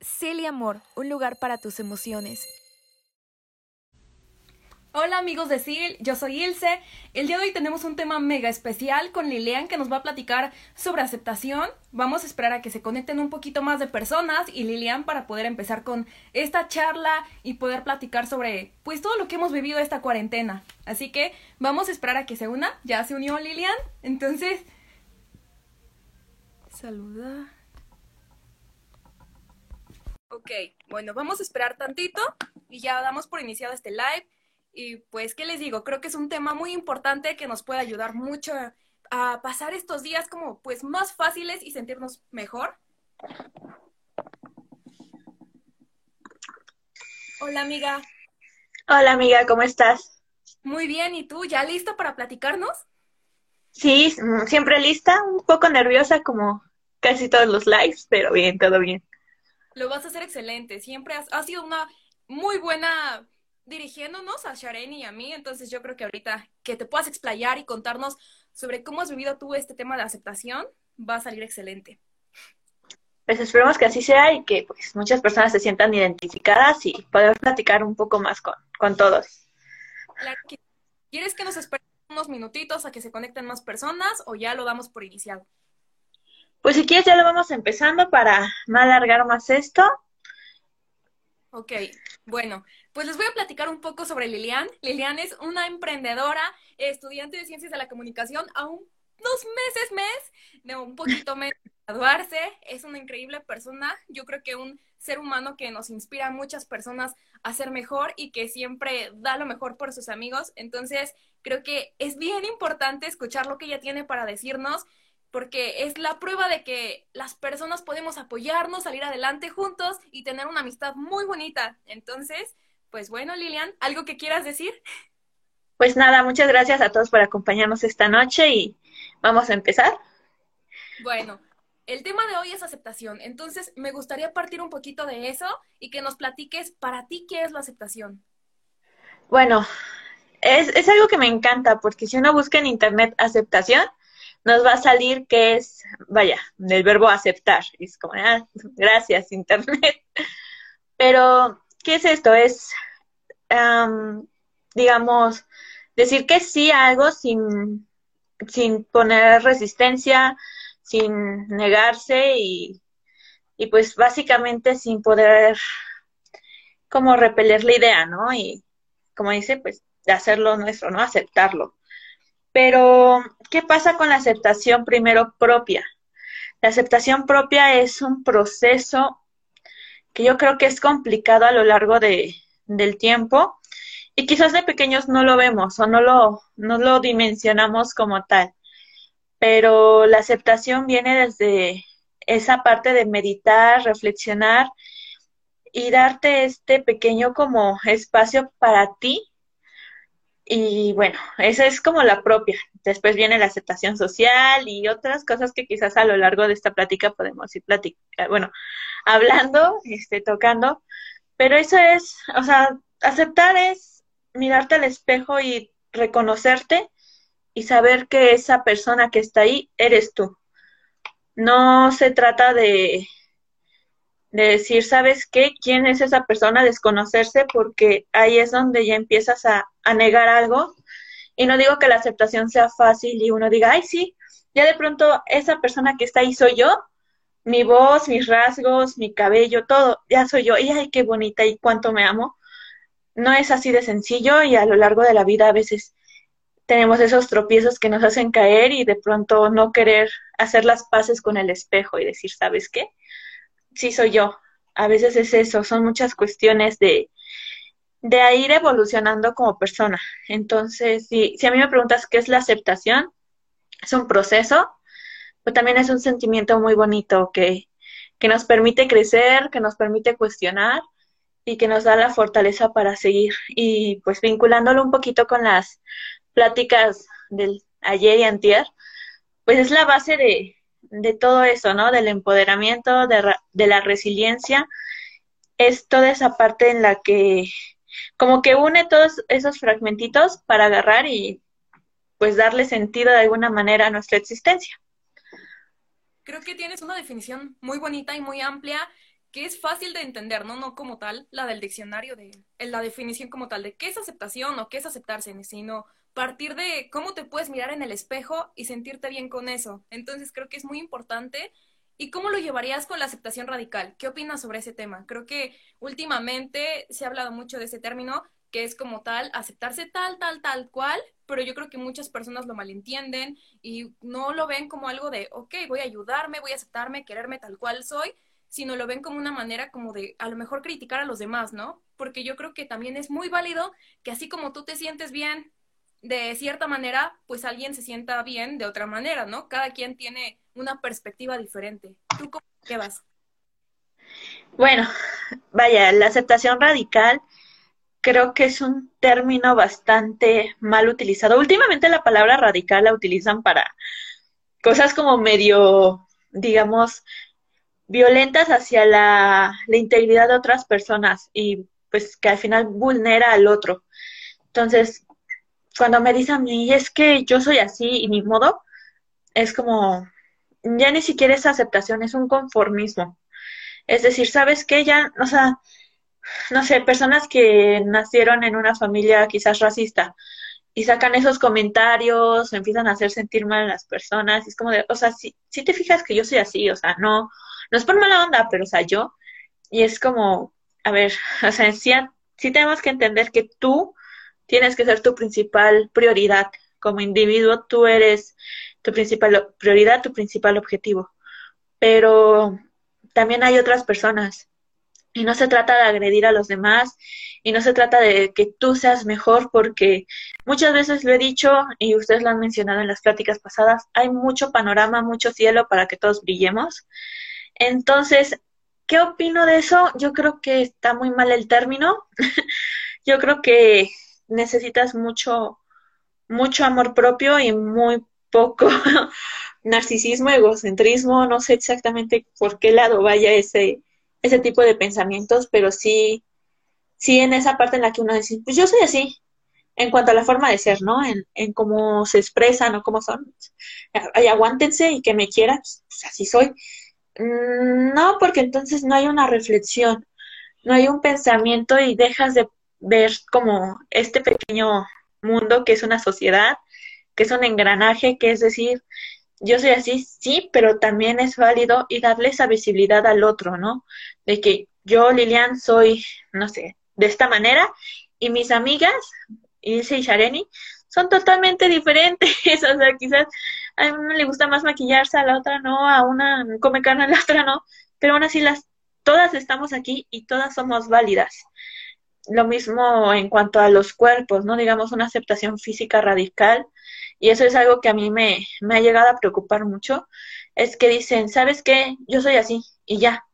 Celia Amor, un lugar para tus emociones. Hola amigos de SIL, yo soy Ilse. El día de hoy tenemos un tema mega especial con Lilian que nos va a platicar sobre aceptación. Vamos a esperar a que se conecten un poquito más de personas y Lilian para poder empezar con esta charla y poder platicar sobre pues todo lo que hemos vivido esta cuarentena. Así que vamos a esperar a que se una. Ya se unió Lilian. Entonces... Saluda. Ok, bueno, vamos a esperar tantito y ya damos por iniciado este live. Y pues, ¿qué les digo? Creo que es un tema muy importante que nos puede ayudar mucho a pasar estos días como pues más fáciles y sentirnos mejor. Hola amiga. Hola amiga, ¿cómo estás? Muy bien, ¿y tú? ¿Ya listo para platicarnos? Sí, siempre lista, un poco nerviosa como casi todos los lives, pero bien, todo bien lo vas a hacer excelente. Siempre has, sido una muy buena dirigiéndonos a Sharen y a mí, entonces yo creo que ahorita que te puedas explayar y contarnos sobre cómo has vivido tú este tema de aceptación, va a salir excelente. Pues esperemos que así sea y que pues muchas personas se sientan identificadas y poder platicar un poco más con, con todos. ¿Quieres que nos esperemos unos minutitos a que se conecten más personas o ya lo damos por iniciado? Pues si quieres ya lo vamos empezando para no alargar más esto. Ok, bueno, pues les voy a platicar un poco sobre Lilian. Lilian es una emprendedora, estudiante de Ciencias de la Comunicación, aún dos meses, mes, de un poquito menos graduarse. Es una increíble persona. Yo creo que un ser humano que nos inspira a muchas personas a ser mejor y que siempre da lo mejor por sus amigos. Entonces, creo que es bien importante escuchar lo que ella tiene para decirnos porque es la prueba de que las personas podemos apoyarnos, salir adelante juntos y tener una amistad muy bonita. Entonces, pues bueno, Lilian, ¿algo que quieras decir? Pues nada, muchas gracias a todos por acompañarnos esta noche y vamos a empezar. Bueno, el tema de hoy es aceptación, entonces me gustaría partir un poquito de eso y que nos platiques para ti qué es la aceptación. Bueno, es, es algo que me encanta porque si uno busca en internet aceptación, nos va a salir que es, vaya, del verbo aceptar. Es como, ah, gracias, Internet. Pero, ¿qué es esto? Es, digamos, decir que sí a algo sin, sin poner resistencia, sin negarse y, y pues básicamente sin poder como repeler la idea, ¿no? Y como dice, pues de hacerlo nuestro, ¿no? Aceptarlo. Pero, ¿qué pasa con la aceptación primero propia? La aceptación propia es un proceso que yo creo que es complicado a lo largo de, del tiempo y quizás de pequeños no lo vemos o no lo, no lo dimensionamos como tal. Pero la aceptación viene desde esa parte de meditar, reflexionar y darte este pequeño como espacio para ti y bueno, esa es como la propia. Después viene la aceptación social y otras cosas que quizás a lo largo de esta plática podemos ir platicando, bueno, hablando, este, tocando. Pero eso es, o sea, aceptar es mirarte al espejo y reconocerte y saber que esa persona que está ahí eres tú. No se trata de, de decir, ¿sabes qué? ¿Quién es esa persona? Desconocerse porque ahí es donde ya empiezas a, a, negar algo. Y no digo que la aceptación sea fácil y uno diga, ay, sí, ya de pronto esa persona que está ahí soy yo, mi voz, mis rasgos, mi cabello, todo, ya soy yo. Y ay, qué bonita y cuánto me amo. No es así de sencillo y a lo largo de la vida a veces tenemos esos tropiezos que nos hacen caer y de pronto no querer hacer las paces con el espejo y decir, ¿sabes qué? sí soy yo. A veces es eso, son muchas cuestiones de, de ir evolucionando como persona. Entonces, si, si a mí me preguntas qué es la aceptación, es un proceso, pero también es un sentimiento muy bonito que, que nos permite crecer, que nos permite cuestionar y que nos da la fortaleza para seguir. Y pues vinculándolo un poquito con las pláticas del ayer y antier, pues es la base de, de todo eso, ¿no? Del empoderamiento, de, de la resiliencia, es toda esa parte en la que como que une todos esos fragmentitos para agarrar y pues darle sentido de alguna manera a nuestra existencia. Creo que tienes una definición muy bonita y muy amplia que es fácil de entender, ¿no? No como tal, la del diccionario, de la definición como tal de qué es aceptación o qué es aceptarse, sino partir de cómo te puedes mirar en el espejo y sentirte bien con eso. Entonces creo que es muy importante. ¿Y cómo lo llevarías con la aceptación radical? ¿Qué opinas sobre ese tema? Creo que últimamente se ha hablado mucho de ese término, que es como tal, aceptarse tal, tal, tal cual, pero yo creo que muchas personas lo malentienden y no lo ven como algo de, ok, voy a ayudarme, voy a aceptarme, quererme tal cual soy, sino lo ven como una manera como de a lo mejor criticar a los demás, ¿no? Porque yo creo que también es muy válido que así como tú te sientes bien de cierta manera, pues alguien se sienta bien de otra manera, ¿no? Cada quien tiene una perspectiva diferente. ¿Tú cómo vas? Bueno, vaya, la aceptación radical creo que es un término bastante mal utilizado. Últimamente la palabra radical la utilizan para cosas como medio, digamos, violentas hacia la, la integridad de otras personas y pues que al final vulnera al otro. Entonces, cuando me dicen a mí, es que yo soy así y mi modo, es como, ya ni siquiera es aceptación, es un conformismo. Es decir, ¿sabes qué? Ya, o sea, no sé, personas que nacieron en una familia quizás racista y sacan esos comentarios, empiezan a hacer sentir mal a las personas, y es como de, o sea, si, si te fijas que yo soy así, o sea, no, no es por mala onda, pero o sea, yo, y es como, a ver, o sea, sí, sí tenemos que entender que tú tienes que ser tu principal prioridad. Como individuo, tú eres tu principal prioridad, tu principal objetivo. Pero también hay otras personas. Y no se trata de agredir a los demás y no se trata de que tú seas mejor porque muchas veces lo he dicho y ustedes lo han mencionado en las pláticas pasadas, hay mucho panorama, mucho cielo para que todos brillemos. Entonces, ¿qué opino de eso? Yo creo que está muy mal el término. Yo creo que necesitas mucho, mucho amor propio y muy poco narcisismo, egocentrismo, no sé exactamente por qué lado vaya ese, ese tipo de pensamientos, pero sí, sí en esa parte en la que uno dice, pues yo soy así, en cuanto a la forma de ser, ¿no? En, en cómo se expresan o cómo son. Ay, aguántense y que me quieran, pues así soy. Mm, no, porque entonces no hay una reflexión, no hay un pensamiento y dejas de ver como este pequeño mundo que es una sociedad, que es un engranaje, que es decir, yo soy así, sí, pero también es válido y darle esa visibilidad al otro, ¿no? De que yo, Lilian, soy, no sé, de esta manera y mis amigas, Ilse y Shareni, son totalmente diferentes. o sea, quizás a una le gusta más maquillarse, a la otra no, a una come carne, a la otra no, pero aún así las, todas estamos aquí y todas somos válidas lo mismo en cuanto a los cuerpos, ¿no? Digamos, una aceptación física radical. Y eso es algo que a mí me, me ha llegado a preocupar mucho. Es que dicen, ¿sabes qué? Yo soy así y ya.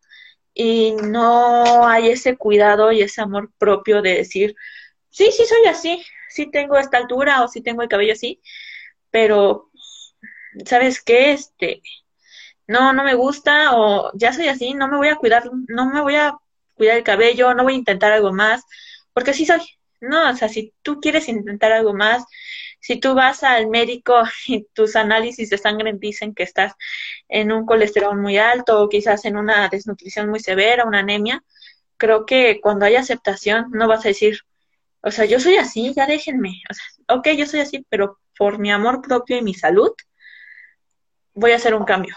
Y no hay ese cuidado y ese amor propio de decir, sí, sí soy así, sí tengo esta altura o sí tengo el cabello así, pero, ¿sabes qué? Este, no, no me gusta o ya soy así, no me voy a cuidar, no me voy a cuidar el cabello, no voy a intentar algo más, porque así soy. No, o sea, si tú quieres intentar algo más, si tú vas al médico y tus análisis de sangre dicen que estás en un colesterol muy alto o quizás en una desnutrición muy severa, una anemia, creo que cuando hay aceptación no vas a decir, o sea, yo soy así, ya déjenme. O sea, ok, yo soy así, pero por mi amor propio y mi salud, voy a hacer un cambio.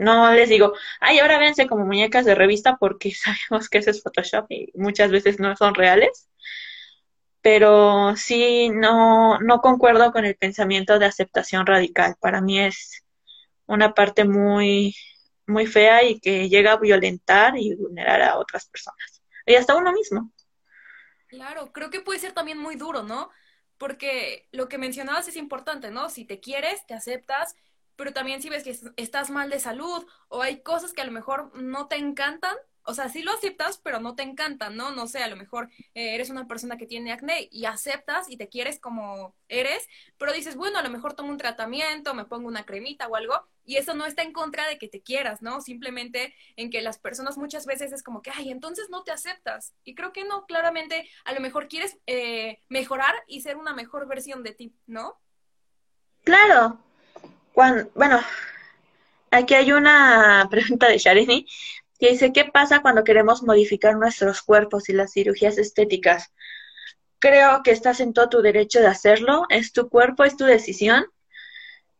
No les digo, ay, ahora véanse como muñecas de revista porque sabemos que eso es Photoshop y muchas veces no son reales. Pero sí, no, no concuerdo con el pensamiento de aceptación radical. Para mí es una parte muy, muy fea y que llega a violentar y vulnerar a otras personas. Y hasta uno mismo. Claro, creo que puede ser también muy duro, ¿no? Porque lo que mencionabas es importante, ¿no? Si te quieres, te aceptas pero también si ves que estás mal de salud o hay cosas que a lo mejor no te encantan, o sea, sí lo aceptas, pero no te encantan, ¿no? No sé, a lo mejor eh, eres una persona que tiene acné y aceptas y te quieres como eres, pero dices, bueno, a lo mejor tomo un tratamiento, me pongo una cremita o algo, y eso no está en contra de que te quieras, ¿no? Simplemente en que las personas muchas veces es como que, ay, entonces no te aceptas. Y creo que no, claramente, a lo mejor quieres eh, mejorar y ser una mejor versión de ti, ¿no? Claro, bueno, aquí hay una pregunta de Sharini que dice, ¿qué pasa cuando queremos modificar nuestros cuerpos y las cirugías estéticas? Creo que estás en todo tu derecho de hacerlo, es tu cuerpo, es tu decisión,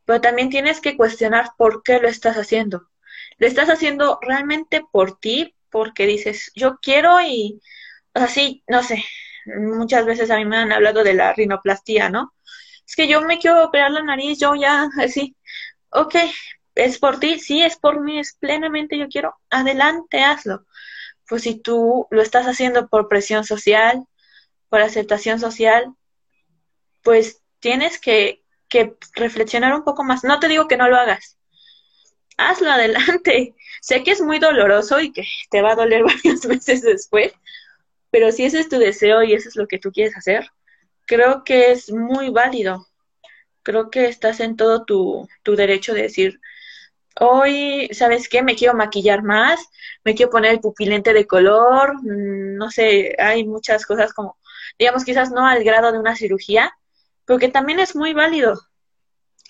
pero también tienes que cuestionar por qué lo estás haciendo. ¿Lo estás haciendo realmente por ti? Porque dices, yo quiero y, así, no sé, muchas veces a mí me han hablado de la rinoplastía, ¿no? Es que yo me quiero operar la nariz, yo ya, así, ok, es por ti, sí, es por mí, es plenamente yo quiero, adelante, hazlo. Pues si tú lo estás haciendo por presión social, por aceptación social, pues tienes que, que reflexionar un poco más. No te digo que no lo hagas, hazlo adelante. Sé que es muy doloroso y que te va a doler varias veces después, pero si ese es tu deseo y eso es lo que tú quieres hacer, creo que es muy válido. Creo que estás en todo tu, tu derecho de decir, hoy, ¿sabes qué? Me quiero maquillar más, me quiero poner el pupilente de color, mm, no sé, hay muchas cosas como, digamos, quizás no al grado de una cirugía, pero que también es muy válido.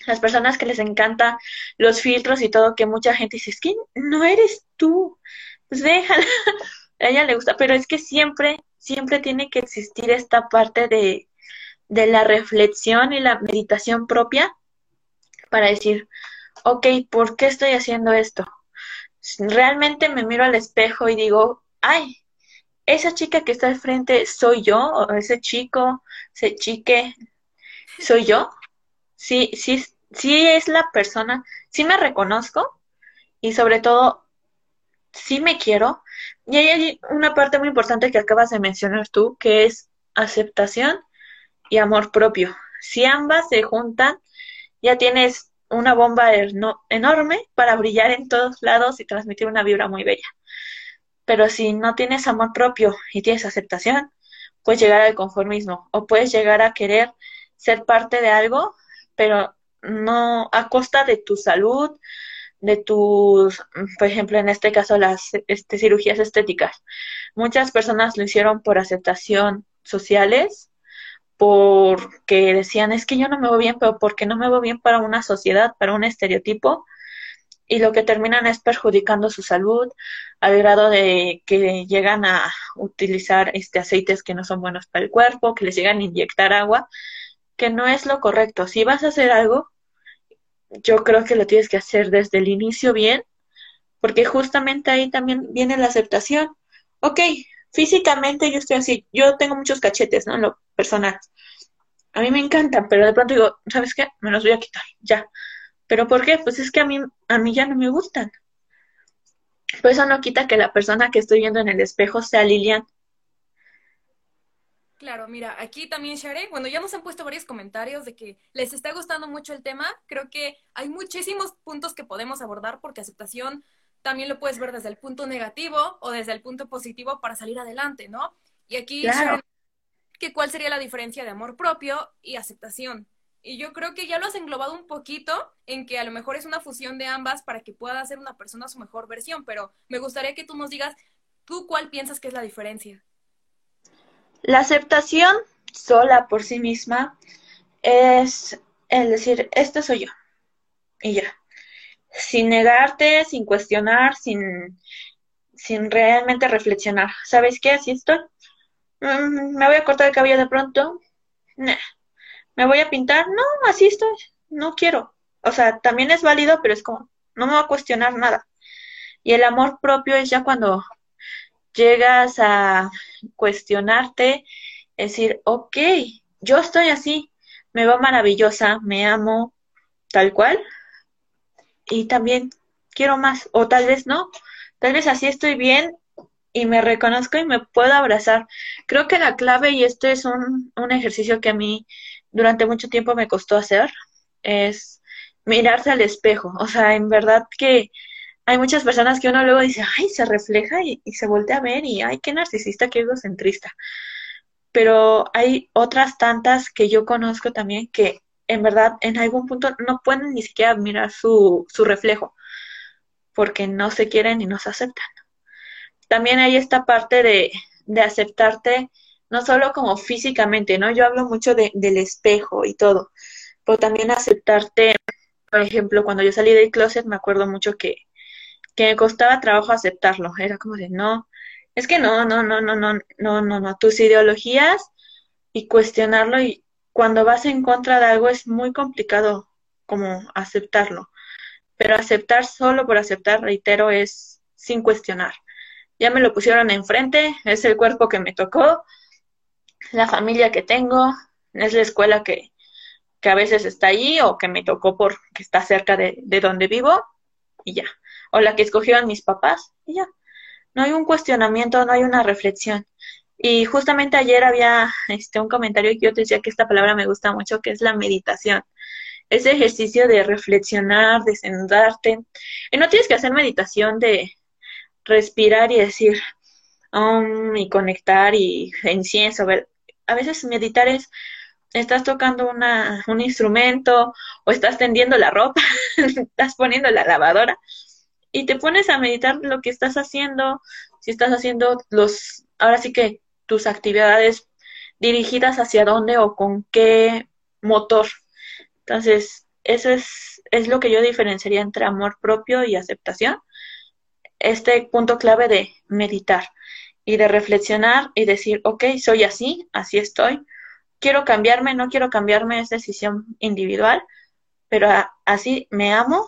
Las personas que les encanta los filtros y todo, que mucha gente dice, es que no eres tú, pues déjala, a ella le gusta, pero es que siempre, siempre tiene que existir esta parte de, de la reflexión y la meditación propia para decir, ok, ¿por qué estoy haciendo esto? Realmente me miro al espejo y digo, ay, esa chica que está al frente soy yo, o ese chico, ese chique, soy yo. Sí, sí, sí es la persona, sí me reconozco y sobre todo, sí me quiero. Y hay una parte muy importante que acabas de mencionar tú, que es aceptación y amor propio. Si ambas se juntan, ya tienes una bomba enorme para brillar en todos lados y transmitir una vibra muy bella. Pero si no tienes amor propio y tienes aceptación, puedes llegar al conformismo o puedes llegar a querer ser parte de algo, pero no a costa de tu salud, de tus, por ejemplo, en este caso, las este, cirugías estéticas. Muchas personas lo hicieron por aceptación sociales porque decían, es que yo no me veo bien, pero porque no me veo bien para una sociedad, para un estereotipo, y lo que terminan es perjudicando su salud al grado de que llegan a utilizar este aceites que no son buenos para el cuerpo, que les llegan a inyectar agua, que no es lo correcto. Si vas a hacer algo, yo creo que lo tienes que hacer desde el inicio bien, porque justamente ahí también viene la aceptación. Ok, físicamente yo estoy así, yo tengo muchos cachetes, ¿no? En lo personal. A mí me encantan, pero de pronto digo, ¿sabes qué? Me los voy a quitar, ya. ¿Pero por qué? Pues es que a mí, a mí ya no me gustan. Pues eso no quita que la persona que estoy viendo en el espejo sea Lilian. Claro, mira, aquí también Share, bueno, ya nos han puesto varios comentarios de que les está gustando mucho el tema. Creo que hay muchísimos puntos que podemos abordar porque aceptación también lo puedes ver desde el punto negativo o desde el punto positivo para salir adelante, ¿no? Y aquí, que ¿cuál sería la diferencia de amor propio y aceptación? Y yo creo que ya lo has englobado un poquito en que a lo mejor es una fusión de ambas para que pueda ser una persona su mejor versión, pero me gustaría que tú nos digas, ¿tú cuál piensas que es la diferencia? La aceptación sola por sí misma es el decir, esto soy yo. Y ya sin negarte, sin cuestionar, sin, sin realmente reflexionar. ¿Sabes qué? Así estoy. Mm, me voy a cortar el cabello de pronto. Me voy a pintar. No, así estoy. No quiero. O sea, también es válido, pero es como, no me voy a cuestionar nada. Y el amor propio es ya cuando llegas a cuestionarte, decir, ok, yo estoy así, me va maravillosa, me amo, tal cual, y también quiero más, o tal vez no, tal vez así estoy bien y me reconozco y me puedo abrazar. Creo que la clave, y esto es un, un ejercicio que a mí durante mucho tiempo me costó hacer, es mirarse al espejo. O sea, en verdad que hay muchas personas que uno luego dice, ay, se refleja y, y, se voltea a ver y, ay, qué narcisista, qué egocentrista. Pero hay otras tantas que yo conozco también que en verdad en algún punto no pueden ni siquiera mirar su, su reflejo porque no se quieren y no se aceptan. También hay esta parte de, de aceptarte no solo como físicamente, ¿no? Yo hablo mucho de, del espejo y todo, pero también aceptarte, por ejemplo, cuando yo salí del closet me acuerdo mucho que que me costaba trabajo aceptarlo. Era como de, no, es que no, no, no, no, no, no, no, no, tus ideologías y cuestionarlo y cuando vas en contra de algo es muy complicado como aceptarlo. Pero aceptar solo por aceptar, reitero, es sin cuestionar. Ya me lo pusieron enfrente, es el cuerpo que me tocó, la familia que tengo, es la escuela que, que a veces está allí o que me tocó porque está cerca de, de donde vivo y ya. O la que escogieron mis papás y ya. No hay un cuestionamiento, no hay una reflexión. Y justamente ayer había este, un comentario que yo te decía que esta palabra me gusta mucho, que es la meditación. Ese ejercicio de reflexionar, de sentarte. Y no tienes que hacer meditación de respirar y decir, y conectar y incienso. A veces meditar es estás tocando una, un instrumento o estás tendiendo la ropa, estás poniendo la lavadora y te pones a meditar lo que estás haciendo, si estás haciendo los, ahora sí que tus actividades dirigidas hacia dónde o con qué motor. Entonces, eso es, es lo que yo diferenciaría entre amor propio y aceptación. Este punto clave de meditar y de reflexionar y decir, ok, soy así, así estoy, quiero cambiarme, no quiero cambiarme, es decisión individual, pero así me amo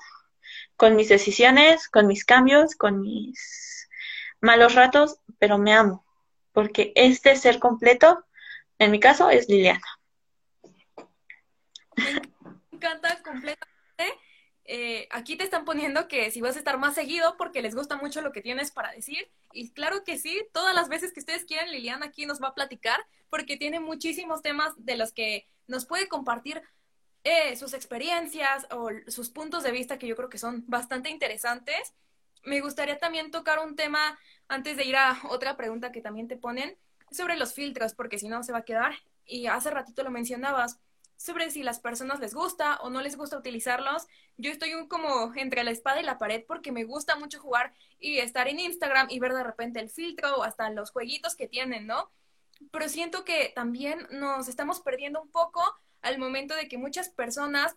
con mis decisiones, con mis cambios, con mis malos ratos, pero me amo, porque este ser completo, en mi caso, es Liliana. Me encanta completamente. Eh, aquí te están poniendo que si vas a estar más seguido porque les gusta mucho lo que tienes para decir. Y claro que sí, todas las veces que ustedes quieran, Liliana aquí nos va a platicar porque tiene muchísimos temas de los que nos puede compartir eh, sus experiencias o sus puntos de vista que yo creo que son bastante interesantes. Me gustaría también tocar un tema antes de ir a otra pregunta que también te ponen sobre los filtros, porque si no se va a quedar. Y hace ratito lo mencionabas sobre si las personas les gusta o no les gusta utilizarlos. Yo estoy un como entre la espada y la pared porque me gusta mucho jugar y estar en Instagram y ver de repente el filtro o hasta los jueguitos que tienen, ¿no? Pero siento que también nos estamos perdiendo un poco al momento de que muchas personas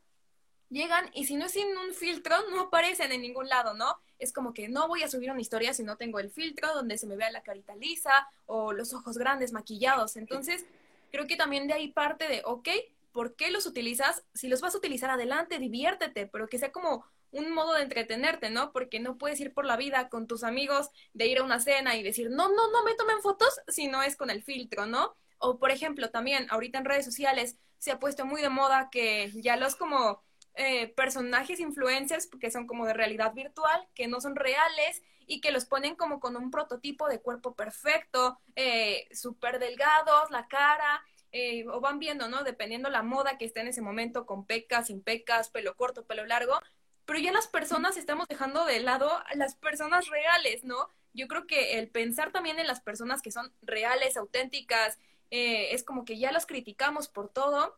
llegan y si no es sin un filtro no aparecen en ningún lado, ¿no? Es como que no voy a subir una historia si no tengo el filtro donde se me vea la carita lisa o los ojos grandes maquillados. Entonces, creo que también de ahí parte de, ok, ¿por qué los utilizas? Si los vas a utilizar adelante, diviértete, pero que sea como un modo de entretenerte, ¿no? Porque no puedes ir por la vida con tus amigos de ir a una cena y decir, no, no, no me tomen fotos si no es con el filtro, ¿no? O por ejemplo, también ahorita en redes sociales se ha puesto muy de moda que ya los como eh, personajes influencers, que son como de realidad virtual, que no son reales y que los ponen como con un prototipo de cuerpo perfecto, eh, súper delgados, la cara, eh, o van viendo, ¿no? Dependiendo la moda que esté en ese momento, con pecas, sin pecas, pelo corto, pelo largo, pero ya las personas estamos dejando de lado a las personas reales, ¿no? Yo creo que el pensar también en las personas que son reales, auténticas, eh, es como que ya los criticamos por todo.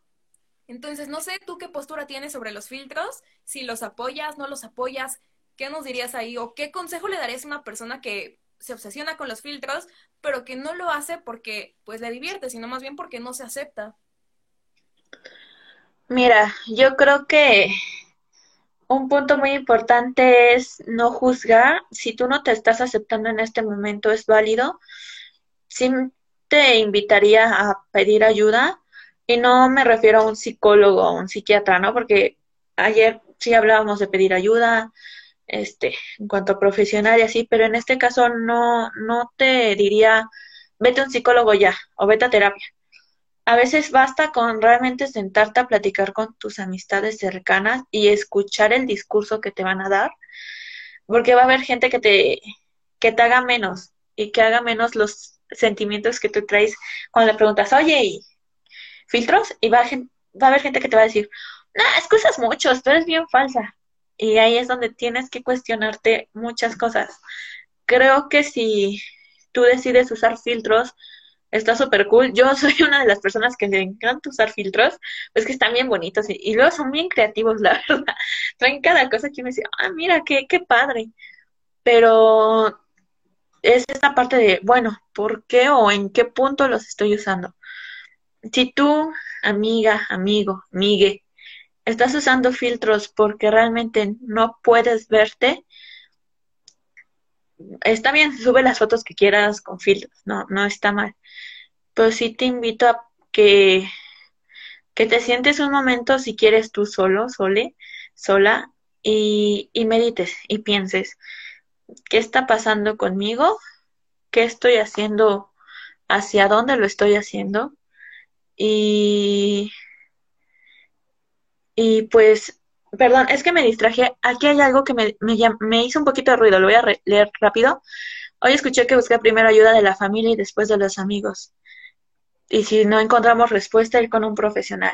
Entonces, no sé tú qué postura tienes sobre los filtros, si los apoyas, no los apoyas, ¿qué nos dirías ahí? ¿O qué consejo le darías a una persona que se obsesiona con los filtros, pero que no lo hace porque pues le divierte, sino más bien porque no se acepta? Mira, yo creo que un punto muy importante es no juzgar. Si tú no te estás aceptando en este momento, es válido. Sí te invitaría a pedir ayuda y no me refiero a un psicólogo o un psiquiatra, ¿no? Porque ayer sí hablábamos de pedir ayuda, este, en cuanto a profesional y así, pero en este caso no, no te diría, vete a un psicólogo ya o vete a terapia a veces basta con realmente sentarte a platicar con tus amistades cercanas y escuchar el discurso que te van a dar, porque va a haber gente que te, que te haga menos y que haga menos los sentimientos que tú traes cuando le preguntas, oye, filtros? Y va a, va a haber gente que te va a decir, no, excusas mucho, tú eres bien falsa. Y ahí es donde tienes que cuestionarte muchas cosas. Creo que si tú decides usar filtros, está súper cool. Yo soy una de las personas que le encanta usar filtros, pues que están bien bonitos y, luego son bien creativos, la verdad. Traen cada cosa que me dice, ah, mira, qué, qué padre. Pero es esta parte de, bueno, ¿por qué o en qué punto los estoy usando? Si tú, amiga, amigo, migue, estás usando filtros porque realmente no puedes verte, está bien, sube las fotos que quieras con filtros, no, no está mal. Pero sí te invito a que, que te sientes un momento, si quieres tú solo, sole, sola, y, y medites y pienses, ¿qué está pasando conmigo? ¿Qué estoy haciendo? ¿Hacia dónde lo estoy haciendo? Y, y pues, perdón, es que me distraje. Aquí hay algo que me, me, me hizo un poquito de ruido, lo voy a leer rápido. Hoy escuché que busqué primero ayuda de la familia y después de los amigos. Y si no encontramos respuesta, ir con un profesional.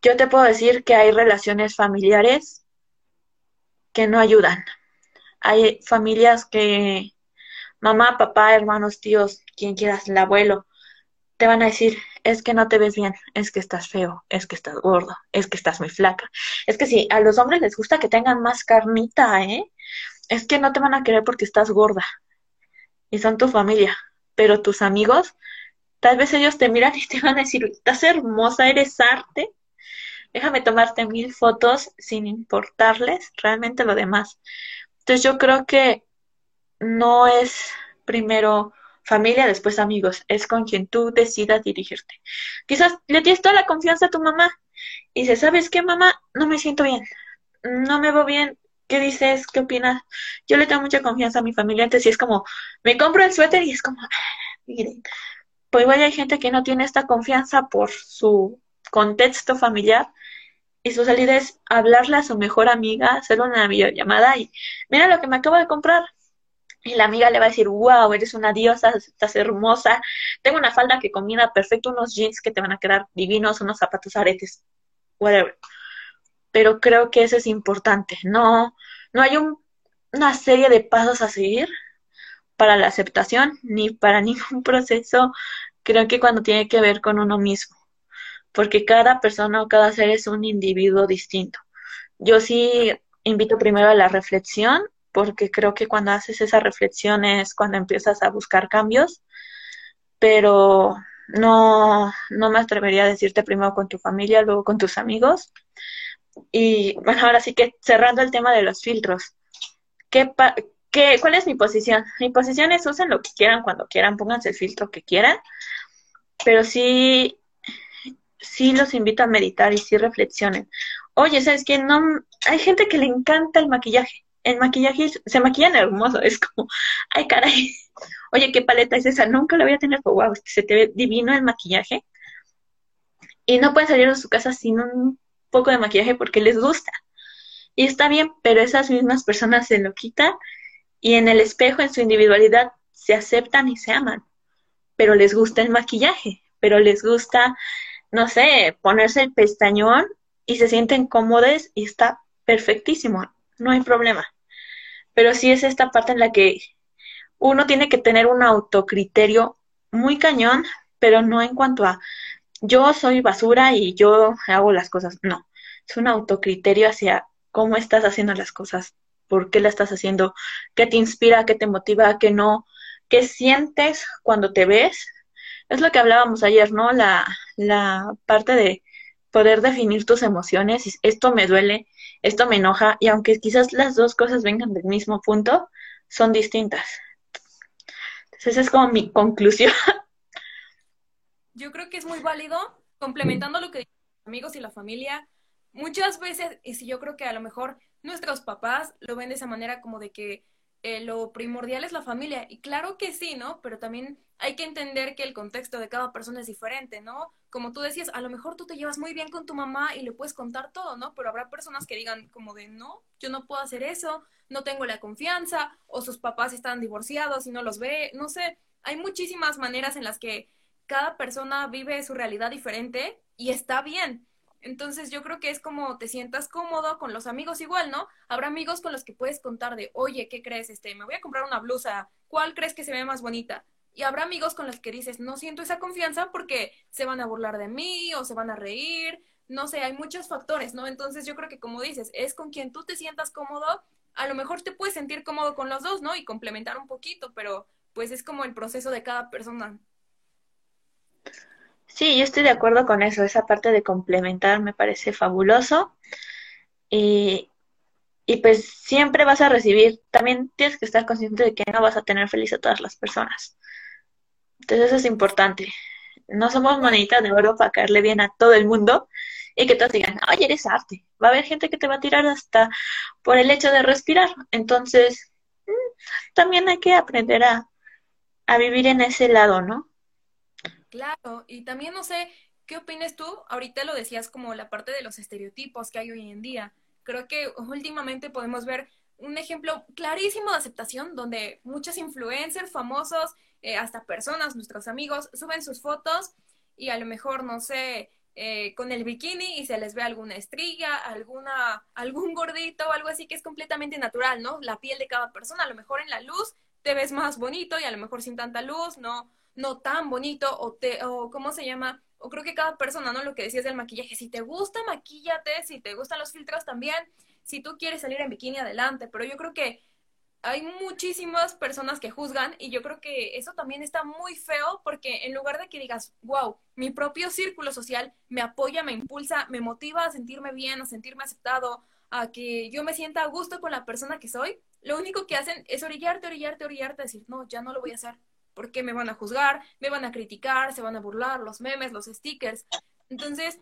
Yo te puedo decir que hay relaciones familiares que no ayudan. Hay familias que mamá, papá, hermanos, tíos, quien quieras, el abuelo, te van a decir, es que no te ves bien, es que estás feo, es que estás gordo, es que estás muy flaca. Es que si a los hombres les gusta que tengan más carnita, ¿eh? Es que no te van a querer porque estás gorda y son tu familia, pero tus amigos, tal vez ellos te miran y te van a decir, estás hermosa, eres arte, déjame tomarte mil fotos sin importarles realmente lo demás. Entonces yo creo que no es primero familia, después amigos, es con quien tú decidas dirigirte. Quizás le tienes toda la confianza a tu mamá y dices, ¿sabes qué, mamá? No me siento bien, no me veo bien, ¿qué dices? ¿Qué opinas? Yo le tengo mucha confianza a mi familia, entonces es como, me compro el suéter y es como, ah, miren, pues igual hay gente que no tiene esta confianza por su contexto familiar y su salida es hablarle a su mejor amiga, hacer una videollamada y mira lo que me acabo de comprar, y la amiga le va a decir, wow, eres una diosa, estás hermosa, tengo una falda que combina perfecto, unos jeans que te van a quedar divinos, unos zapatos aretes, whatever. Pero creo que eso es importante, no, no hay un, una serie de pasos a seguir para la aceptación ni para ningún proceso, creo que cuando tiene que ver con uno mismo, porque cada persona o cada ser es un individuo distinto. Yo sí invito primero a la reflexión porque creo que cuando haces esa reflexión es cuando empiezas a buscar cambios, pero no, no me atrevería a decirte primero con tu familia, luego con tus amigos. Y bueno, ahora sí que cerrando el tema de los filtros, ¿qué, qué, ¿cuál es mi posición? Mi posición es usen lo que quieran cuando quieran, pónganse el filtro que quieran, pero sí, sí los invito a meditar y sí reflexionen. Oye, ¿sabes qué? No, hay gente que le encanta el maquillaje el maquillaje se maquillan hermoso, es como, ay caray, oye, ¿qué paleta es esa? Nunca la voy a tener, wow, se te ve divino el maquillaje. Y no pueden salir de su casa sin un poco de maquillaje porque les gusta. Y está bien, pero esas mismas personas se lo quitan y en el espejo, en su individualidad, se aceptan y se aman. Pero les gusta el maquillaje, pero les gusta, no sé, ponerse el pestañón y se sienten cómodos y está perfectísimo no hay problema. Pero sí es esta parte en la que uno tiene que tener un autocriterio muy cañón, pero no en cuanto a yo soy basura y yo hago las cosas. No, es un autocriterio hacia cómo estás haciendo las cosas, por qué la estás haciendo, qué te inspira, qué te motiva, qué no, qué sientes cuando te ves. Es lo que hablábamos ayer, ¿no? La, la parte de poder definir tus emociones. Esto me duele, esto me enoja y aunque quizás las dos cosas vengan del mismo punto, son distintas. Entonces esa es como mi conclusión. Yo creo que es muy válido, complementando lo que dicen los amigos y la familia, muchas veces, y si yo creo que a lo mejor nuestros papás lo ven de esa manera como de que eh, lo primordial es la familia. Y claro que sí, ¿no? Pero también hay que entender que el contexto de cada persona es diferente, ¿no? Como tú decías, a lo mejor tú te llevas muy bien con tu mamá y le puedes contar todo, ¿no? Pero habrá personas que digan como de, no, yo no puedo hacer eso, no tengo la confianza, o sus papás están divorciados y no los ve, no sé. Hay muchísimas maneras en las que cada persona vive su realidad diferente y está bien. Entonces yo creo que es como te sientas cómodo con los amigos igual, ¿no? Habrá amigos con los que puedes contar de, oye, ¿qué crees? Este, me voy a comprar una blusa, ¿cuál crees que se ve más bonita? Y habrá amigos con los que dices, no siento esa confianza porque se van a burlar de mí o se van a reír, no sé, hay muchos factores, ¿no? Entonces yo creo que como dices, es con quien tú te sientas cómodo, a lo mejor te puedes sentir cómodo con los dos, ¿no? Y complementar un poquito, pero pues es como el proceso de cada persona. Sí, yo estoy de acuerdo con eso. Esa parte de complementar me parece fabuloso. Y, y pues siempre vas a recibir, también tienes que estar consciente de que no vas a tener feliz a todas las personas. Entonces eso es importante. No somos moneditas de oro para caerle bien a todo el mundo y que todos digan, oye, eres arte. Va a haber gente que te va a tirar hasta por el hecho de respirar. Entonces, mm, también hay que aprender a, a vivir en ese lado, ¿no? Claro, y también no sé, ¿qué opinas tú? Ahorita lo decías como la parte de los estereotipos que hay hoy en día. Creo que últimamente podemos ver un ejemplo clarísimo de aceptación donde muchos influencers famosos, eh, hasta personas, nuestros amigos, suben sus fotos y a lo mejor, no sé, eh, con el bikini y se les ve alguna estrella, alguna, algún gordito o algo así que es completamente natural, ¿no? La piel de cada persona, a lo mejor en la luz te ves más bonito y a lo mejor sin tanta luz, no, no tan bonito o te, o cómo se llama, o creo que cada persona, ¿no? Lo que decías del maquillaje, si te gusta, maquíllate, si te gustan los filtros también, si tú quieres salir en bikini, adelante, pero yo creo que hay muchísimas personas que juzgan y yo creo que eso también está muy feo porque en lugar de que digas, wow, mi propio círculo social me apoya, me impulsa, me motiva a sentirme bien, a sentirme aceptado, a que yo me sienta a gusto con la persona que soy, lo único que hacen es orillarte, orillarte, orillarte, decir, no, ya no lo voy a hacer, porque me van a juzgar, me van a criticar, se van a burlar, los memes, los stickers. Entonces,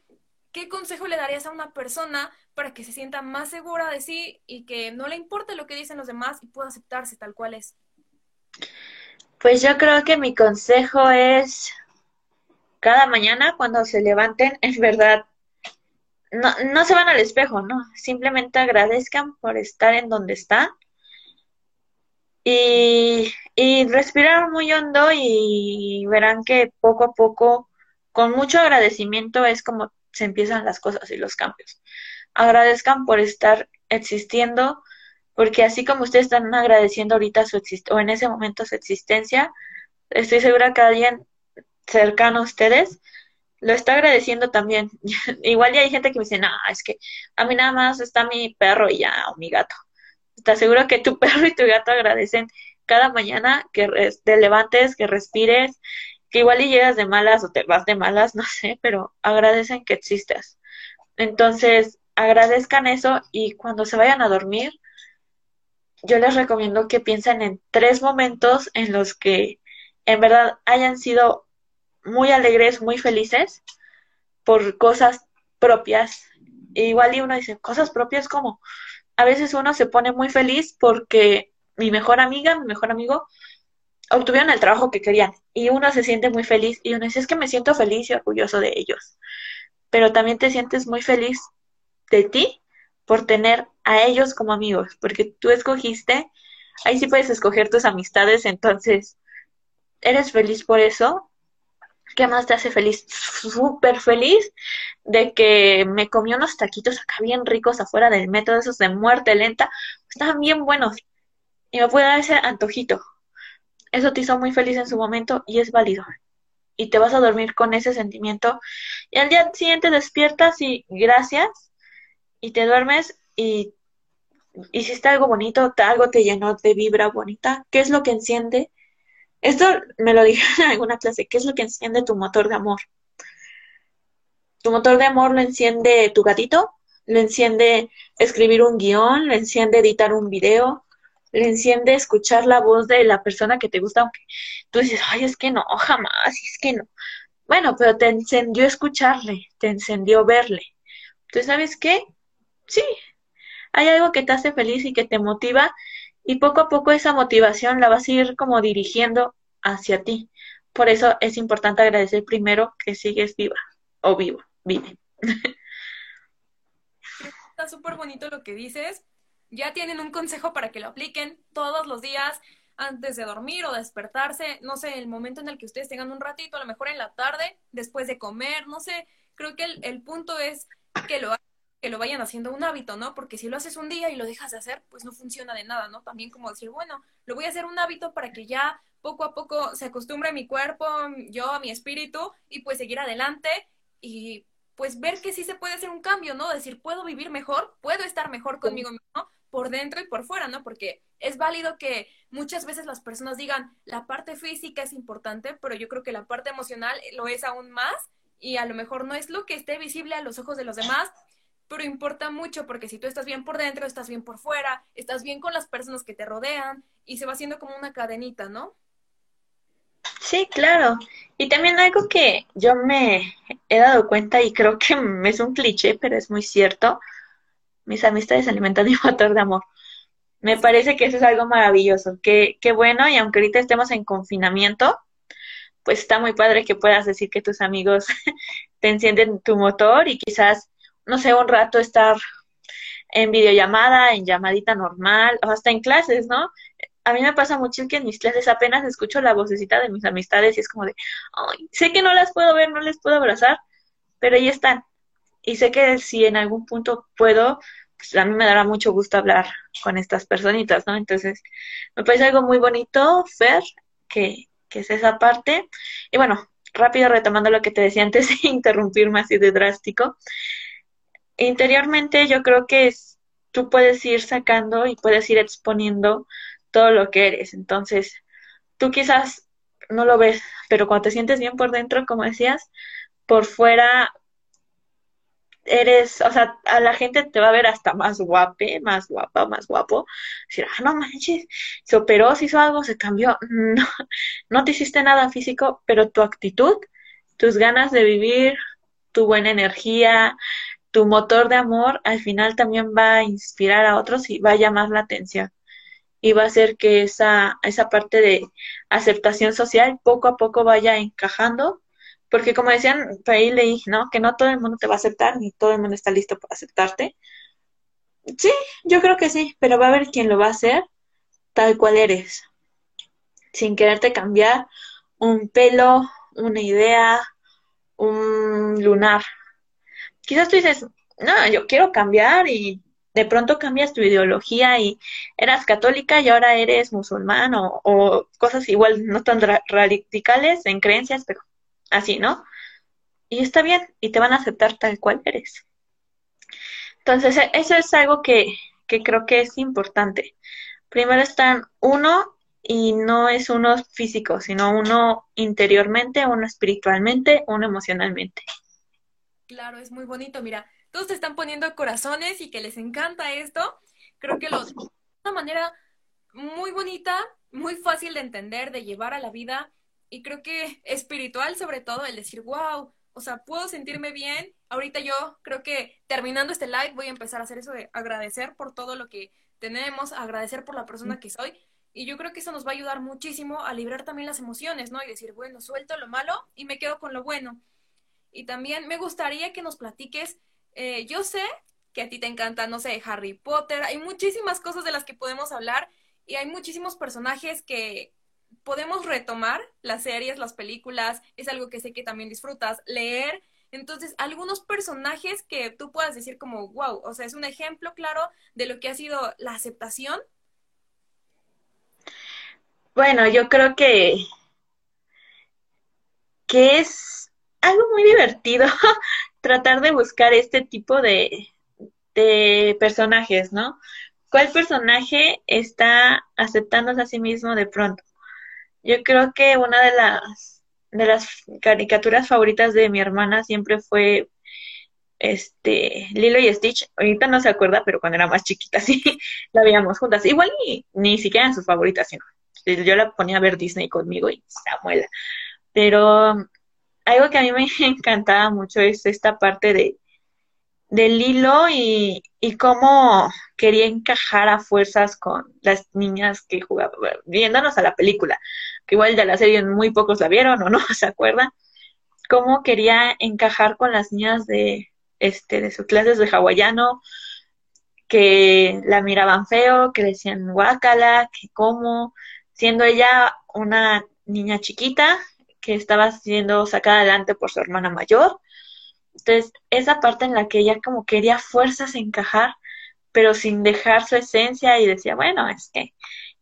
¿qué consejo le darías a una persona para que se sienta más segura de sí y que no le importe lo que dicen los demás y pueda aceptarse tal cual es? Pues yo creo que mi consejo es cada mañana cuando se levanten, es verdad, no, no se van al espejo, no, simplemente agradezcan por estar en donde están y, y respirar muy hondo y verán que poco a poco, con mucho agradecimiento, es como se empiezan las cosas y los cambios. Agradezcan por estar existiendo, porque así como ustedes están agradeciendo ahorita su existencia, o en ese momento su existencia, estoy segura que alguien cercano a ustedes lo está agradeciendo también. Igual ya hay gente que me dice, no, es que a mí nada más está mi perro y ya, o mi gato. Te aseguro que tu perro y tu gato agradecen cada mañana que te levantes, que respires, que igual y llegas de malas o te vas de malas, no sé, pero agradecen que existas. Entonces, agradezcan eso y cuando se vayan a dormir, yo les recomiendo que piensen en tres momentos en los que en verdad hayan sido muy alegres, muy felices por cosas propias. E igual y uno dice, cosas propias como, a veces uno se pone muy feliz porque mi mejor amiga, mi mejor amigo, obtuvieron el trabajo que querían y uno se siente muy feliz y uno dice, es que me siento feliz y orgulloso de ellos. Pero también te sientes muy feliz de ti por tener a ellos como amigos, porque tú escogiste, ahí sí puedes escoger tus amistades, entonces eres feliz por eso ¿Qué más te hace feliz? Súper feliz de que me comí unos taquitos acá bien ricos afuera del metro, esos de muerte lenta. Estaban bien buenos. Y me puede dar ese antojito. Eso te hizo muy feliz en su momento y es válido. Y te vas a dormir con ese sentimiento. Y al día siguiente despiertas y gracias. Y te duermes y hiciste algo bonito, algo te llenó de vibra bonita. ¿Qué es lo que enciende? Esto me lo dije en alguna clase, ¿qué es lo que enciende tu motor de amor? Tu motor de amor lo enciende tu gatito, lo enciende escribir un guion, lo enciende editar un video, le enciende escuchar la voz de la persona que te gusta, aunque tú dices, ay, es que no, jamás, es que no. Bueno, pero te encendió escucharle, te encendió verle. Entonces, ¿sabes qué? Sí, hay algo que te hace feliz y que te motiva y poco a poco esa motivación la vas a ir como dirigiendo hacia ti. Por eso es importante agradecer primero que sigues viva o vivo, vive. Está súper bonito lo que dices. Ya tienen un consejo para que lo apliquen todos los días antes de dormir o despertarse, no sé, el momento en el que ustedes tengan un ratito, a lo mejor en la tarde, después de comer, no sé, creo que el, el punto es que lo que lo vayan haciendo un hábito, ¿no? Porque si lo haces un día y lo dejas de hacer, pues no funciona de nada, ¿no? También como decir, bueno, lo voy a hacer un hábito para que ya poco a poco se acostumbre mi cuerpo, yo, a mi espíritu, y pues seguir adelante y pues ver que sí se puede hacer un cambio, ¿no? Decir, puedo vivir mejor, puedo estar mejor conmigo mismo, por dentro y por fuera, ¿no? Porque es válido que muchas veces las personas digan, la parte física es importante, pero yo creo que la parte emocional lo es aún más y a lo mejor no es lo que esté visible a los ojos de los demás, pero importa mucho porque si tú estás bien por dentro, estás bien por fuera, estás bien con las personas que te rodean y se va haciendo como una cadenita, ¿no? Sí, claro. Y también algo que yo me he dado cuenta y creo que es un cliché, pero es muy cierto, mis amistades alimentan mi motor de amor. Me parece que eso es algo maravilloso. Qué, qué bueno, y aunque ahorita estemos en confinamiento, pues está muy padre que puedas decir que tus amigos te encienden tu motor y quizás, no sé, un rato estar en videollamada, en llamadita normal, o hasta en clases, ¿no? A mí me pasa mucho que en mis clases apenas escucho la vocecita de mis amistades y es como de, sé que no las puedo ver, no les puedo abrazar, pero ahí están. Y sé que si en algún punto puedo, a mí me dará mucho gusto hablar con estas personitas, ¿no? Entonces, me parece algo muy bonito, Fer, que, que es esa parte. Y bueno, rápido retomando lo que te decía antes de interrumpirme así de drástico. Interiormente yo creo que es, tú puedes ir sacando y puedes ir exponiendo todo lo que eres. Entonces, tú quizás no lo ves, pero cuando te sientes bien por dentro, como decías, por fuera eres, o sea, a la gente te va a ver hasta más guape, más guapa, más guapo. Decir, ah, no manches, se operó, se hizo algo, se cambió. No, no te hiciste nada físico, pero tu actitud, tus ganas de vivir, tu buena energía, tu motor de amor, al final también va a inspirar a otros y va a llamar la atención. Y va a hacer que esa, esa parte de aceptación social poco a poco vaya encajando porque como decían, por ahí leí, ¿no? Que no todo el mundo te va a aceptar, ni todo el mundo está listo para aceptarte. Sí, yo creo que sí, pero va a haber quien lo va a hacer tal cual eres, sin quererte cambiar un pelo, una idea, un lunar. Quizás tú dices, no, yo quiero cambiar y de pronto cambias tu ideología y eras católica y ahora eres musulmán o, o cosas igual no tan radicales en creencias, pero así, ¿no? Y está bien, y te van a aceptar tal cual eres. Entonces, e, eso es algo que, que creo que es importante. Primero están uno y no es uno físico, sino uno interiormente, uno espiritualmente, uno emocionalmente. Claro, es muy bonito. Mira, todos te están poniendo corazones y que les encanta esto. Creo que lo, de una manera muy bonita, muy fácil de entender, de llevar a la vida y creo que espiritual sobre todo el decir, wow, o sea, puedo sentirme bien. Ahorita yo creo que terminando este live voy a empezar a hacer eso de agradecer por todo lo que tenemos, agradecer por la persona que soy. Y yo creo que eso nos va a ayudar muchísimo a librar también las emociones, ¿no? Y decir, bueno, suelto lo malo y me quedo con lo bueno. Y también me gustaría que nos platiques, eh, yo sé que a ti te encanta, no sé, Harry Potter, hay muchísimas cosas de las que podemos hablar y hay muchísimos personajes que, podemos retomar las series, las películas, es algo que sé que también disfrutas, leer. Entonces, algunos personajes que tú puedas decir como, wow, o sea, es un ejemplo claro de lo que ha sido la aceptación. Bueno, yo creo que, que es algo muy divertido tratar de buscar este tipo de, de personajes, ¿no? ¿Cuál personaje está aceptándose a sí mismo de pronto? Yo creo que una de las de las caricaturas favoritas de mi hermana siempre fue este Lilo y Stitch. Ahorita no se acuerda, pero cuando era más chiquita sí la veíamos juntas. Igual ni, ni siquiera en sus favoritas, sino yo la ponía a ver Disney conmigo y Samuela. Pero algo que a mí me encantaba mucho es esta parte de del hilo y, y cómo quería encajar a fuerzas con las niñas que jugaban, viéndonos a la película, igual de la serie muy pocos la vieron o no se acuerdan, cómo quería encajar con las niñas de, este, de sus clases de hawaiano, que la miraban feo, que decían guácala, que cómo, siendo ella una niña chiquita que estaba siendo sacada adelante por su hermana mayor, entonces, esa parte en la que ella como quería fuerzas encajar, pero sin dejar su esencia y decía, bueno, es que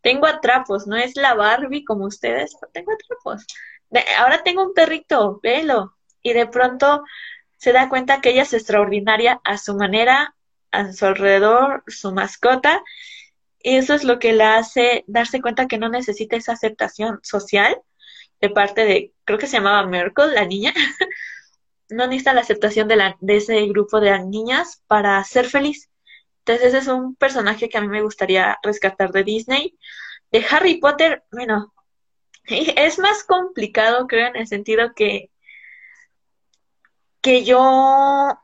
tengo atrapos, no es la Barbie como ustedes, pero tengo atrapos. ahora tengo un perrito, velo. Y de pronto se da cuenta que ella es extraordinaria a su manera, a su alrededor, su mascota, y eso es lo que la hace darse cuenta que no necesita esa aceptación social de parte de, creo que se llamaba Merkel, la niña, no necesita la aceptación de, la, de ese grupo de niñas para ser feliz. Entonces ese es un personaje que a mí me gustaría rescatar de Disney. De Harry Potter, bueno, es más complicado, creo, en el sentido que, que yo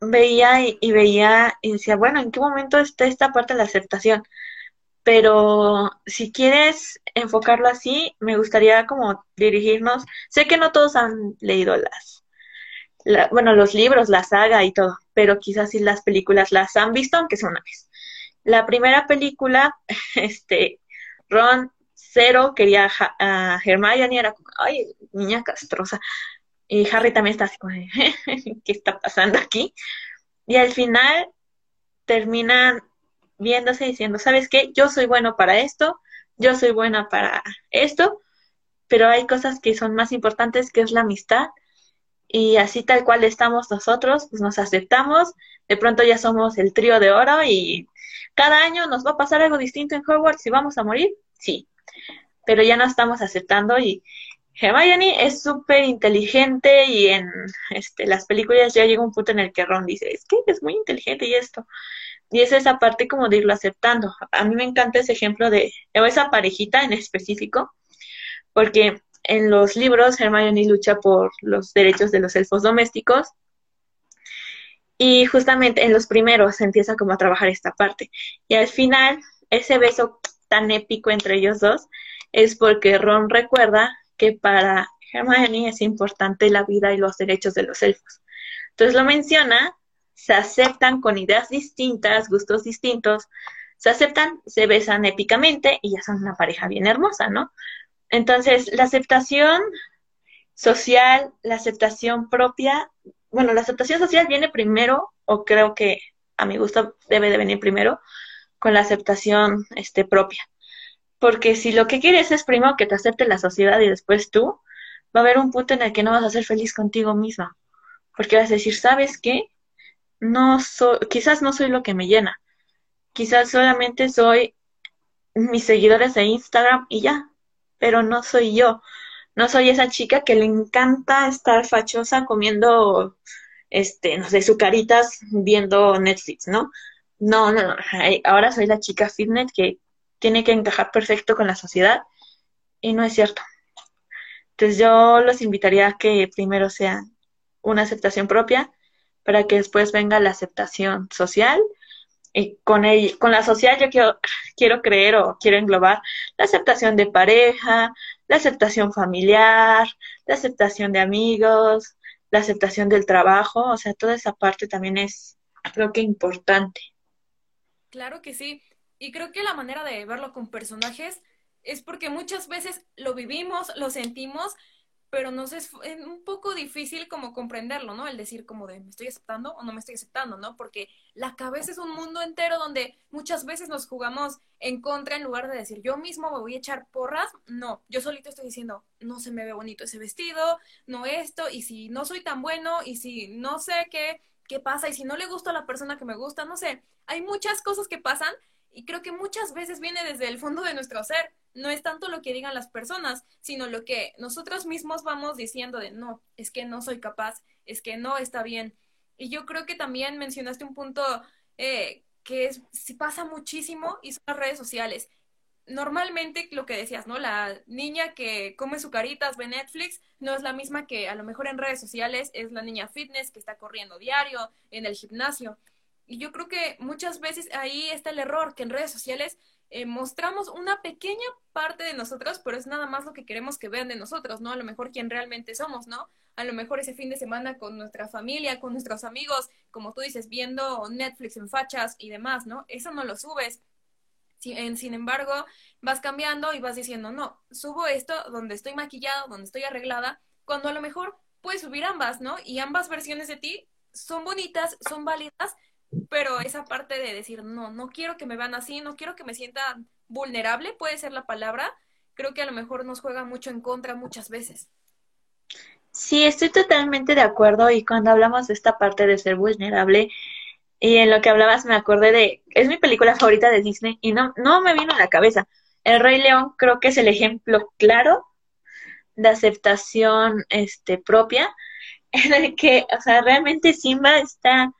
veía y, veía y decía, bueno, ¿en qué momento está esta parte de la aceptación? Pero si quieres enfocarlo así, me gustaría como dirigirnos. Sé que no todos han leído las, bueno, los libros, la saga y todo, pero quizás sí las películas las han visto, aunque sea una vez. La primera película, este, Ron cero quería a Hermione, era como, ay, niña castrosa. Y Harry también está así como, ¿qué está pasando aquí? Y al final terminan viéndose diciendo, ¿sabes qué? Yo soy bueno para esto, yo soy buena para esto, pero hay cosas que son más importantes, que es la amistad. Y así tal cual estamos nosotros, pues nos aceptamos, de pronto ya somos el trío de oro y cada año nos va a pasar algo distinto en Hogwarts y vamos a morir, sí, pero ya no estamos aceptando y Hermione es súper inteligente y en este, las películas ya llega un punto en el que Ron dice, es que es muy inteligente y esto. Y es esa parte como de irlo aceptando. A mí me encanta ese ejemplo de, o esa parejita en específico, porque en los libros Hermione lucha por los derechos de los elfos domésticos y justamente en los primeros empieza como a trabajar esta parte. Y al final, ese beso tan épico entre ellos dos es porque Ron recuerda que para Hermione es importante la vida y los derechos de los elfos. Entonces lo menciona, se aceptan con ideas distintas, gustos distintos, se aceptan, se besan épicamente y ya son una pareja bien hermosa, ¿no? Entonces, la aceptación social, la aceptación propia, bueno, la aceptación social viene primero, o creo que a mi gusto debe de venir primero, con la aceptación este, propia. Porque si lo que quieres es primero que te acepte la sociedad y después tú, va a haber un punto en el que no vas a ser feliz contigo misma. Porque vas a decir, ¿sabes qué? No soy, quizás no soy lo que me llena. Quizás solamente soy mis seguidores de Instagram y ya. Pero no soy yo. No soy esa chica que le encanta estar fachosa comiendo, este, no sé, sucaritas viendo Netflix, ¿no? No, no, no. Ahora soy la chica fitness que tiene que encajar perfecto con la sociedad y no es cierto. Entonces yo los invitaría a que primero sea una aceptación propia para que después venga la aceptación social con, con la social yo quiero, quiero creer o quiero englobar la aceptación de pareja, la aceptación familiar, la aceptación de amigos, la aceptación del trabajo, o sea, toda esa parte también es creo que importante. Claro que sí. Y creo que la manera de verlo con personajes es porque muchas veces lo vivimos, lo sentimos, pero nos es un poco difícil como comprenderlo, ¿no? El decir como de, ¿me estoy aceptando o no me estoy aceptando, ¿no? Porque la cabeza es un mundo entero donde muchas veces nos jugamos en contra en lugar de decir, yo mismo me voy a echar porras, no, yo solito estoy diciendo, no se me ve bonito ese vestido, no esto, y si no soy tan bueno, y si no sé qué, qué pasa, y si no le gusta a la persona que me gusta, no sé, hay muchas cosas que pasan y creo que muchas veces viene desde el fondo de nuestro ser. No es tanto lo que digan las personas, sino lo que nosotros mismos vamos diciendo de no, es que no soy capaz, es que no está bien. Y yo creo que también mencionaste un punto eh, que es, si pasa muchísimo y son las redes sociales. Normalmente lo que decías, ¿no? La niña que come su caritas, ve Netflix, no es la misma que a lo mejor en redes sociales es la niña fitness que está corriendo diario en el gimnasio. Y yo creo que muchas veces ahí está el error, que en redes sociales eh, mostramos una pequeña parte de nosotros, pero es nada más lo que queremos que vean de nosotros, ¿no? A lo mejor quien realmente somos, ¿no? A lo mejor ese fin de semana con nuestra familia, con nuestros amigos, como tú dices, viendo Netflix en fachas y demás, ¿no? Eso no lo subes. Sin, sin embargo, vas cambiando y vas diciendo, no, subo esto donde estoy maquillado, donde estoy arreglada, cuando a lo mejor puedes subir ambas, ¿no? Y ambas versiones de ti son bonitas, son válidas, pero esa parte de decir, no, no quiero que me vean así, no quiero que me sienta vulnerable, puede ser la palabra, creo que a lo mejor nos juega mucho en contra muchas veces. Sí, estoy totalmente de acuerdo y cuando hablamos de esta parte de ser vulnerable y en lo que hablabas me acordé de, es mi película favorita de Disney y no, no me vino a la cabeza. El Rey León creo que es el ejemplo claro de aceptación este, propia en el que, o sea, realmente Simba está,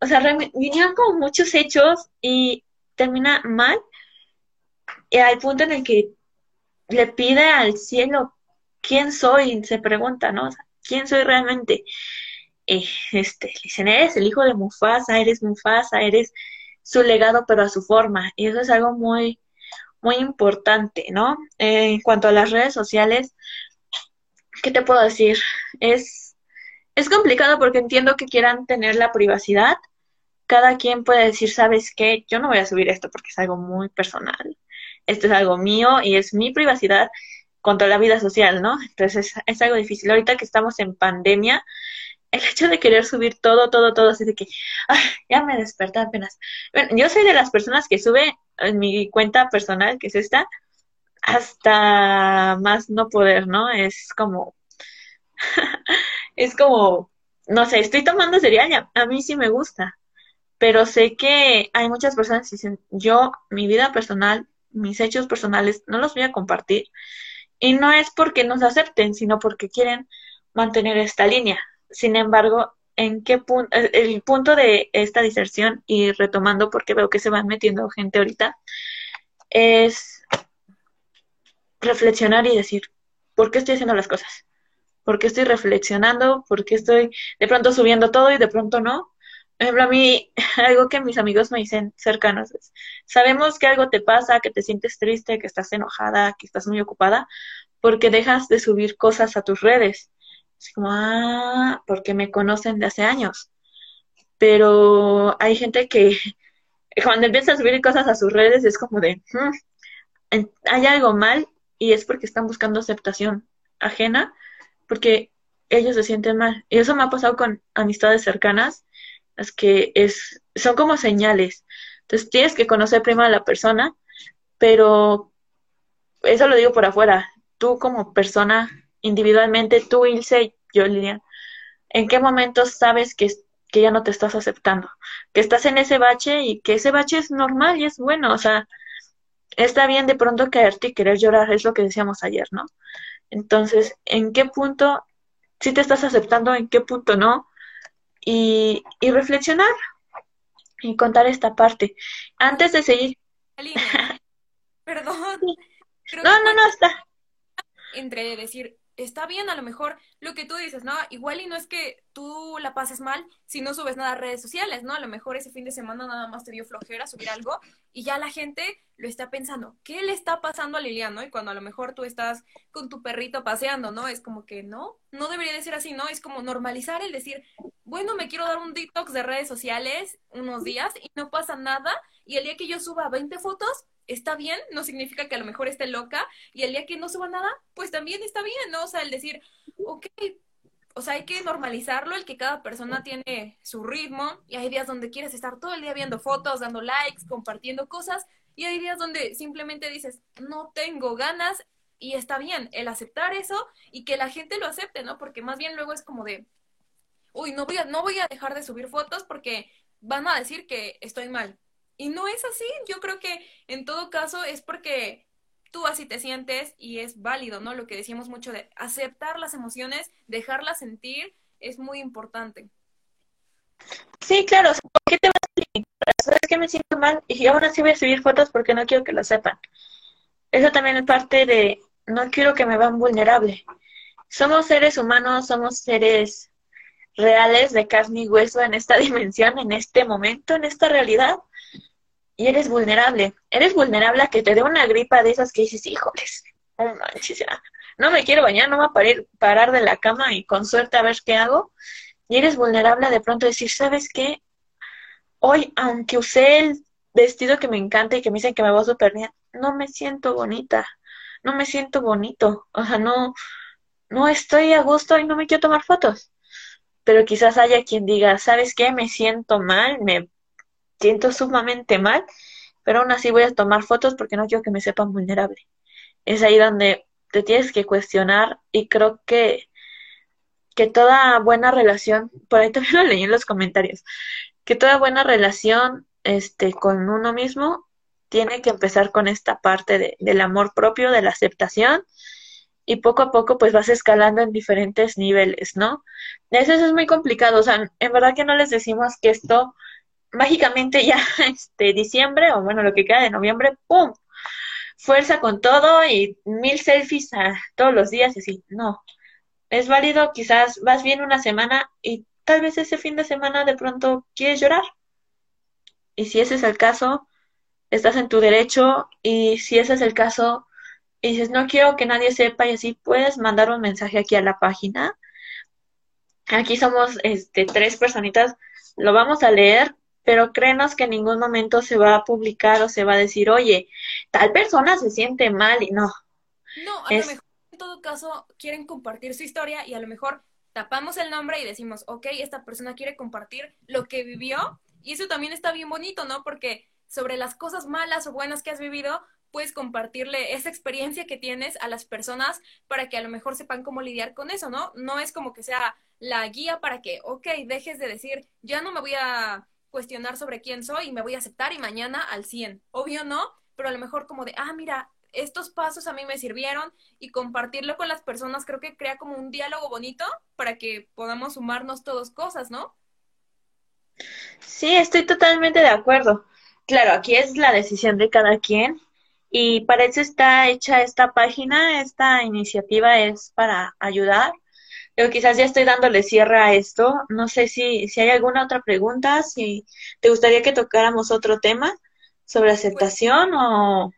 o sea, vinieron como muchos hechos y termina mal, al punto en el que le pide al cielo quién soy, se pregunta, ¿no? ¿Quién soy realmente? Eh, este, eres el hijo de Mufasa, eres Mufasa, eres su legado, pero a su forma. Y eso es algo muy, muy importante, ¿no? Eh, en cuanto a las redes sociales, ¿qué te puedo decir? Es, es complicado porque entiendo que quieran tener la privacidad. Cada quien puede decir, ¿sabes qué? Yo no voy a subir esto porque es algo muy personal. Esto es algo mío y es mi privacidad contra la vida social, ¿no? Entonces es, algo difícil. Ahorita que estamos en pandemia, el hecho de querer subir todo, todo, todo, así de que, ya me desperté apenas. Yo soy de las personas que sube en mi cuenta personal, que es esta, hasta más no poder, ¿no? Es como, es como, no sé, estoy tomando cereal, a mí sí me gusta, pero sé que hay muchas personas que dicen, yo, mi vida personal, mis hechos personales, no los voy a compartir y no es porque nos acepten, sino porque quieren mantener esta línea. Sin embargo, ¿en qué punto, el punto de esta diserción, y retomando porque veo que se van metiendo gente ahorita, es reflexionar y decir, ¿por qué estoy haciendo las cosas? ¿Por qué estoy reflexionando? ¿Por qué estoy de pronto subiendo todo y de pronto no? Por ejemplo, a mí, algo que mis amigos me dicen cercanos es, sabemos que algo te pasa, que te sientes triste, que estás enojada, que estás muy ocupada, porque dejas de subir cosas a tus redes. Es como, ah, porque me conocen de hace años. Pero hay gente que cuando empieza a subir cosas a sus redes es como de, hmm, hay algo mal y es porque están buscando aceptación ajena, porque ellos se sienten mal. Y eso me ha pasado con amistades cercanas es que es, son como señales. Entonces tienes que conocer primero a la persona, pero eso lo digo por afuera. Tú como persona, individualmente, tú, Ilse, yo, Lilian, ¿en qué momento sabes que, que ya no te estás aceptando? Que estás en ese bache y que ese bache es normal y es bueno. O sea, está bien de pronto caerte y querer llorar, es lo que decíamos ayer, ¿no? Entonces, ¿en qué punto si te estás aceptando, en qué punto no? y, y reflexionar y contar esta parte. Antes de seguir. Perdón. no, no, no, está. Entre decir, está bien a lo mejor lo que tú dices, ¿no? Igual y no es que tú la pases mal si no subes nada a redes sociales, ¿no? A lo mejor ese fin de semana nada más te dio flojera subir algo y ya la gente lo está pensando, ¿qué le está pasando a Lilian, no? Y cuando a lo mejor tú estás con tu perrito paseando, ¿no? Es como que no, no debería de ser así, ¿no? Es como normalizar el decir, bueno, me quiero dar un detox de redes sociales unos días y no pasa nada y el día que yo suba 20 fotos, está bien, no significa que a lo mejor esté loca, y el día que no suba nada, pues también está bien, ¿no? O sea, el decir, ok, o sea, hay que normalizarlo, el que cada persona tiene su ritmo, y hay días donde quieres estar todo el día viendo fotos, dando likes, compartiendo cosas, y hay días donde simplemente dices, no tengo ganas, y está bien el aceptar eso y que la gente lo acepte, ¿no? Porque más bien luego es como de, uy, no voy a, no voy a dejar de subir fotos porque van a decir que estoy mal, y no es así, yo creo que en todo caso es porque tú así te sientes y es válido, ¿no? Lo que decíamos mucho de aceptar las emociones, dejarlas sentir, es muy importante. Sí, claro, ¿por qué te vas a ¿Sabes que me siento mal? Y aún así voy a subir fotos porque no quiero que lo sepan. Eso también es parte de, no quiero que me vean vulnerable. Somos seres humanos, somos seres reales de carne y hueso en esta dimensión, en este momento, en esta realidad y eres vulnerable. Eres vulnerable a que te dé una gripa de esas que dices, híjoles, no no me quiero bañar, no me voy a parar, de la cama y con suerte a ver qué hago. Y eres vulnerable a de pronto decir, ¿sabes qué? Hoy, aunque usé el vestido que me encanta y que me dicen que me va súper bien, no me siento bonita, no me siento bonito, o sea, no, no estoy a gusto y no me quiero tomar fotos. Pero quizás haya quien diga, ¿sabes qué? Me siento mal, me siento sumamente mal, pero aún así voy a tomar fotos porque no quiero que me sepan vulnerable. Es ahí donde te tienes que cuestionar y creo que, que toda buena relación, por ahí también lo leí en los comentarios, que toda buena relación este, con uno mismo tiene que empezar con esta parte de, del amor propio, de la aceptación y poco a poco pues vas escalando en diferentes niveles, ¿no? Eso, es muy complicado, o sea, en verdad que no les decimos que esto mágicamente ya, este, diciembre, o bueno, lo que queda de noviembre, ¡pum! Fuerza con todo y mil selfies a, todos los días y así, no. Es válido, quizás vas bien una semana y tal vez ese fin de semana de pronto quieres llorar. Y si ese es el caso, estás en tu derecho y si ese es el caso y dices, no quiero que nadie sepa y así, puedes mandar un mensaje aquí a la página. Aquí somos este, tres personitas, lo vamos a leer, pero créenos que en ningún momento se va a publicar o se va a decir, oye, tal persona se siente mal y no. No, a lo mejor en todo caso quieren compartir su historia y a lo mejor tapamos el nombre y decimos, ok, esta persona quiere compartir lo que vivió y eso también está bien bonito, ¿no? Porque sobre las cosas malas o buenas que has vivido, puedes compartirle esa experiencia que tienes a las personas para que a lo mejor sepan cómo lidiar con eso, ¿no? No es como que sea la guía para que, ok, dejes de decir, ya no me voy a cuestionar sobre quién soy y me voy a aceptar y mañana al 100. Obvio no, pero a lo mejor como de, ah, mira, estos pasos a mí me sirvieron y compartirlo con las personas creo que crea como un diálogo bonito para que podamos sumarnos todos cosas, ¿no? Sí, estoy totalmente de acuerdo. Claro, aquí es la decisión de cada quien y para eso está hecha esta página, esta iniciativa es para ayudar. Yo quizás ya estoy dándole cierre a esto. No sé si, si hay alguna otra pregunta, si te gustaría que tocáramos otro tema sobre pues aceptación o...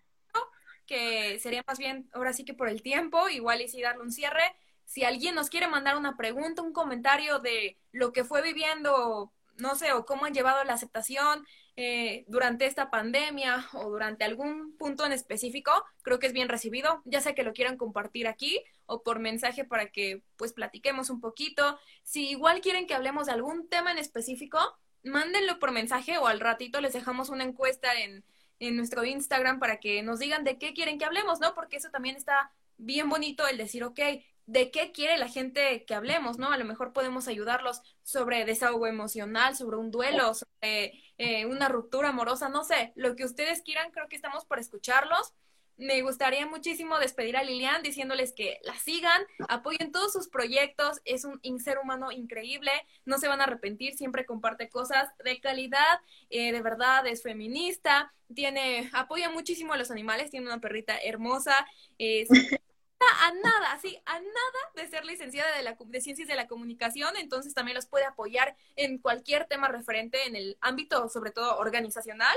Que sería más bien, ahora sí que por el tiempo, igual y si darle un cierre. Si alguien nos quiere mandar una pregunta, un comentario de lo que fue viviendo, no sé, o cómo han llevado la aceptación, eh, durante esta pandemia o durante algún punto en específico, creo que es bien recibido, ya sea que lo quieran compartir aquí o por mensaje para que pues platiquemos un poquito. Si igual quieren que hablemos de algún tema en específico, mándenlo por mensaje o al ratito les dejamos una encuesta en, en nuestro Instagram para que nos digan de qué quieren que hablemos, ¿no? Porque eso también está bien bonito el decir, ok, de qué quiere la gente que hablemos, ¿no? A lo mejor podemos ayudarlos sobre desahogo emocional, sobre un duelo, sobre eh, una ruptura amorosa, no sé, lo que ustedes quieran, creo que estamos por escucharlos. Me gustaría muchísimo despedir a Lilian diciéndoles que la sigan, apoyen todos sus proyectos, es un ser humano increíble, no se van a arrepentir, siempre comparte cosas de calidad, eh, de verdad es feminista, tiene, apoya muchísimo a los animales, tiene una perrita hermosa, es a nada, así, a nada de ser licenciada de, la, de Ciencias de la Comunicación, entonces también los puede apoyar en cualquier tema referente en el ámbito, sobre todo organizacional.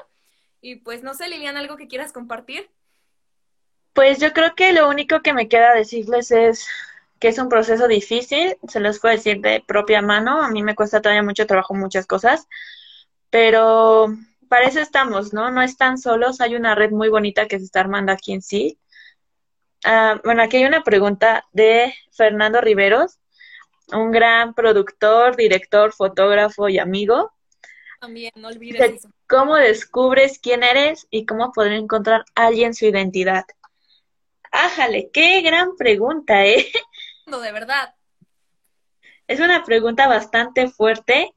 Y pues no sé, Liliana, ¿algo que quieras compartir? Pues yo creo que lo único que me queda decirles es que es un proceso difícil, se los puedo decir de propia mano, a mí me cuesta todavía mucho trabajo muchas cosas, pero para eso estamos, ¿no? No están solos, hay una red muy bonita que se está armando aquí en sí, Ah, bueno, aquí hay una pregunta de Fernando Riveros, un gran productor, director, fotógrafo y amigo. También, no olvides eso. ¿Cómo descubres quién eres y cómo poder encontrar a alguien su identidad? Ájale, qué gran pregunta, ¿eh? No, de verdad. Es una pregunta bastante fuerte.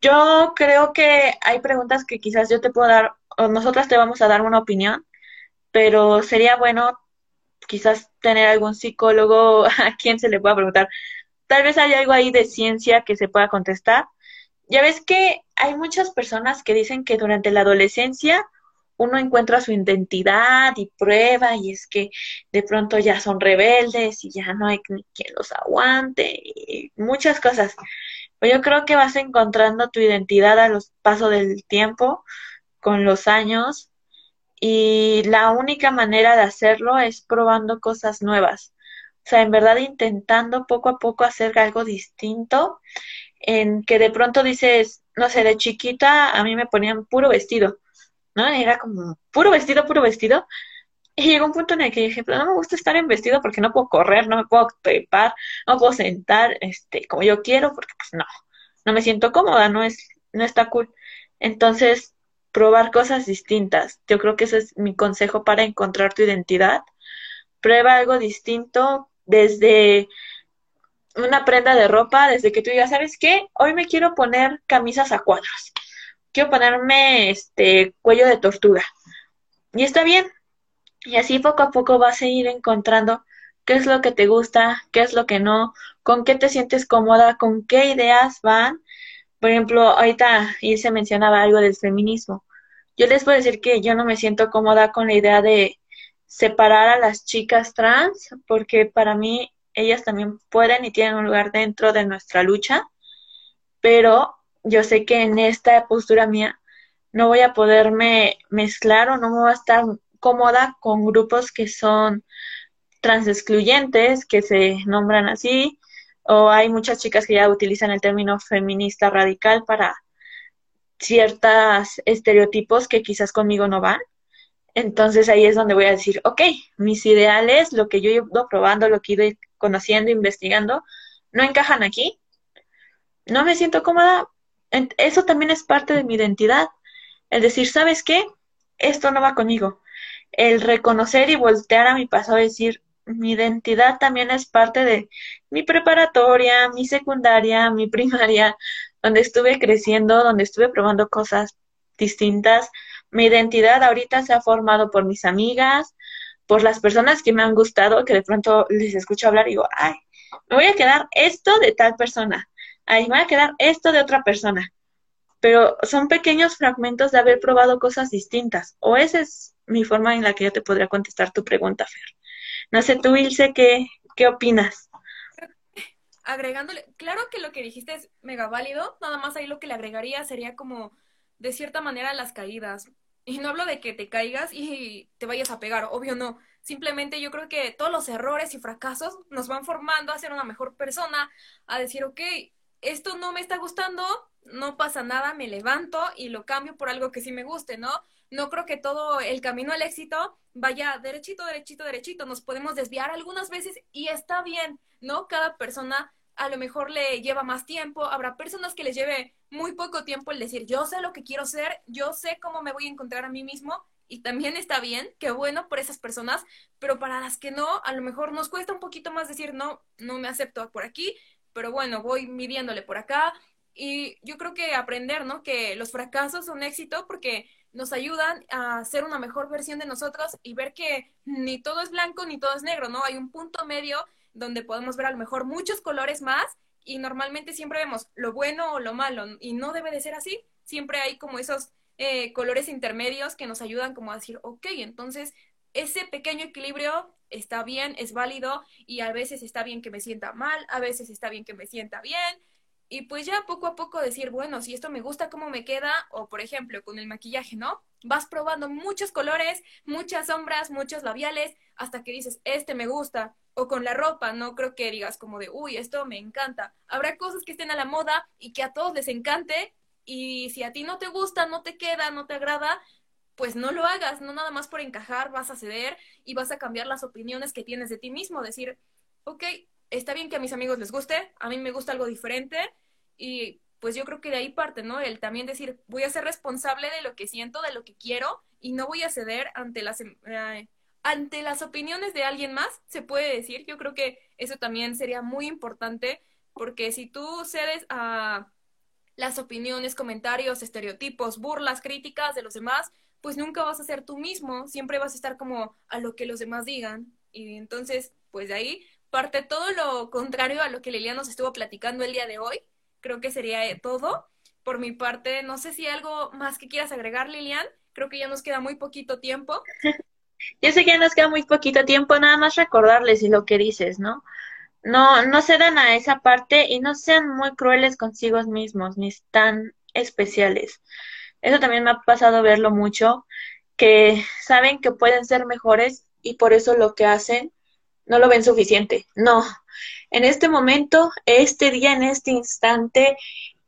Yo creo que hay preguntas que quizás yo te puedo dar, o nosotras te vamos a dar una opinión, pero sería bueno quizás tener algún psicólogo a quien se le pueda preguntar. Tal vez hay algo ahí de ciencia que se pueda contestar. Ya ves que hay muchas personas que dicen que durante la adolescencia uno encuentra su identidad y prueba y es que de pronto ya son rebeldes y ya no hay quien los aguante y muchas cosas. Pero yo creo que vas encontrando tu identidad a los pasos del tiempo, con los años y la única manera de hacerlo es probando cosas nuevas. O sea, en verdad intentando poco a poco hacer algo distinto, en que de pronto dices, no sé, de chiquita a mí me ponían puro vestido, ¿no? Era como puro vestido, puro vestido. Y llegó un punto en el que dije, no me gusta estar en vestido porque no puedo correr, no me puedo trepar, no puedo sentar, este, como yo quiero, porque pues no, no me siento cómoda, no es, no está cool. Entonces, probar cosas distintas. Yo creo que ese es mi consejo para encontrar tu identidad. Prueba algo distinto desde una prenda de ropa, desde que tú digas, ¿sabes qué? Hoy me quiero poner camisas a cuadros. Quiero ponerme este cuello de tortuga. Y está bien. Y así poco a poco vas a ir encontrando qué es lo que te gusta, qué es lo que no, con qué te sientes cómoda, con qué ideas van. Por ejemplo, ahorita se mencionaba algo del feminismo. Yo les puedo decir que yo no me siento cómoda con la idea de separar a las chicas trans, porque para mí ellas también pueden y tienen un lugar dentro de nuestra lucha, pero yo sé que en esta postura mía no voy a poderme mezclar o no me voy a estar cómoda con grupos que son trans excluyentes, que se nombran así, o hay muchas chicas que ya utilizan el término feminista radical para ciertos estereotipos que quizás conmigo no van. Entonces ahí es donde voy a decir, ok, mis ideales, lo que yo he ido probando, lo que he ido conociendo, investigando, no encajan aquí. No me siento cómoda. Eso también es parte de mi identidad. El decir, ¿sabes qué? Esto no va conmigo. El reconocer y voltear a mi pasado decir, mi identidad también es parte de mi preparatoria, mi secundaria, mi primaria, donde estuve creciendo, donde estuve probando cosas distintas. Mi identidad ahorita se ha formado por mis amigas, por las personas que me han gustado, que de pronto les escucho hablar y digo, ay, me voy a quedar esto de tal persona, me voy a quedar esto de otra persona. Pero son pequeños fragmentos de haber probado cosas distintas. O esa es mi forma en la que yo te podría contestar tu pregunta, Fer. No sé, tú, Ilse, ¿qué, qué opinas? Agregándole, claro que lo que dijiste es mega válido, nada más ahí lo que le agregaría sería como, de cierta manera, las caídas. Y no hablo de que te caigas y te vayas a pegar, obvio no. Simplemente yo creo que todos los errores y fracasos nos van formando a ser una mejor persona, a decir, ok, esto no me está gustando, no pasa nada, me levanto y lo cambio por algo que sí me guste, ¿no? No creo que todo el camino al éxito vaya derechito, derechito, derechito. Nos podemos desviar algunas veces y está bien, ¿no? Cada persona a lo mejor le lleva más tiempo, habrá personas que les lleve muy poco tiempo el decir, yo sé lo que quiero ser, yo sé cómo me voy a encontrar a mí mismo y también está bien, qué bueno por esas personas, pero para las que no, a lo mejor nos cuesta un poquito más decir, no, no me acepto por aquí, pero bueno, voy midiéndole por acá y yo creo que aprender, ¿no? Que los fracasos son éxito porque nos ayudan a ser una mejor versión de nosotros y ver que ni todo es blanco ni todo es negro, ¿no? Hay un punto medio donde podemos ver a lo mejor muchos colores más y normalmente siempre vemos lo bueno o lo malo y no debe de ser así. Siempre hay como esos eh, colores intermedios que nos ayudan como a decir, ok, entonces ese pequeño equilibrio está bien, es válido y a veces está bien que me sienta mal, a veces está bien que me sienta bien. Y pues ya poco a poco decir, bueno, si esto me gusta, cómo me queda, o por ejemplo con el maquillaje, ¿no? Vas probando muchos colores, muchas sombras, muchos labiales, hasta que dices, este me gusta, o con la ropa, no creo que digas como de, uy, esto me encanta. Habrá cosas que estén a la moda y que a todos les encante y si a ti no te gusta, no te queda, no te agrada, pues no lo hagas, no nada más por encajar vas a ceder y vas a cambiar las opiniones que tienes de ti mismo, decir, ok, está bien que a mis amigos les guste, a mí me gusta algo diferente y pues yo creo que de ahí parte, ¿no? El también decir, voy a ser responsable de lo que siento, de lo que quiero y no voy a ceder ante las... Eh, ante las opiniones de alguien más, se puede decir. Yo creo que eso también sería muy importante porque si tú cedes a las opiniones, comentarios, estereotipos, burlas, críticas de los demás, pues nunca vas a ser tú mismo, siempre vas a estar como a lo que los demás digan. Y entonces, pues de ahí parte todo lo contrario a lo que Liliana nos estuvo platicando el día de hoy. Creo que sería todo. Por mi parte, no sé si hay algo más que quieras agregar, Lilian. Creo que ya nos queda muy poquito tiempo. Yo sé que ya nos queda muy poquito tiempo, nada más recordarles y lo que dices, ¿no? No, no cedan a esa parte y no sean muy crueles consigo mismos, ni tan especiales. Eso también me ha pasado verlo mucho, que saben que pueden ser mejores y por eso lo que hacen no lo ven suficiente. No, en este momento, este día, en este instante,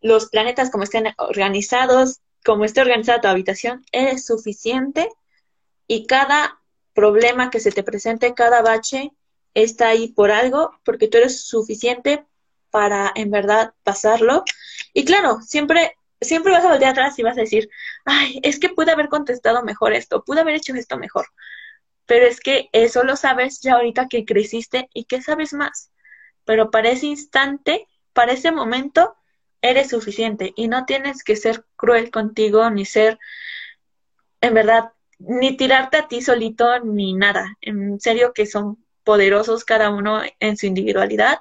los planetas como estén organizados, como esté organizada tu habitación, es suficiente y cada problema que se te presente, cada bache, está ahí por algo, porque tú eres suficiente para en verdad pasarlo. Y claro, siempre, siempre vas a voltear atrás y vas a decir, ay, es que pude haber contestado mejor esto, pude haber hecho esto mejor. Pero es que eso lo sabes ya ahorita que creciste y que sabes más. Pero para ese instante, para ese momento, eres suficiente y no tienes que ser cruel contigo ni ser, en verdad, ni tirarte a ti solito ni nada. En serio que son poderosos cada uno en su individualidad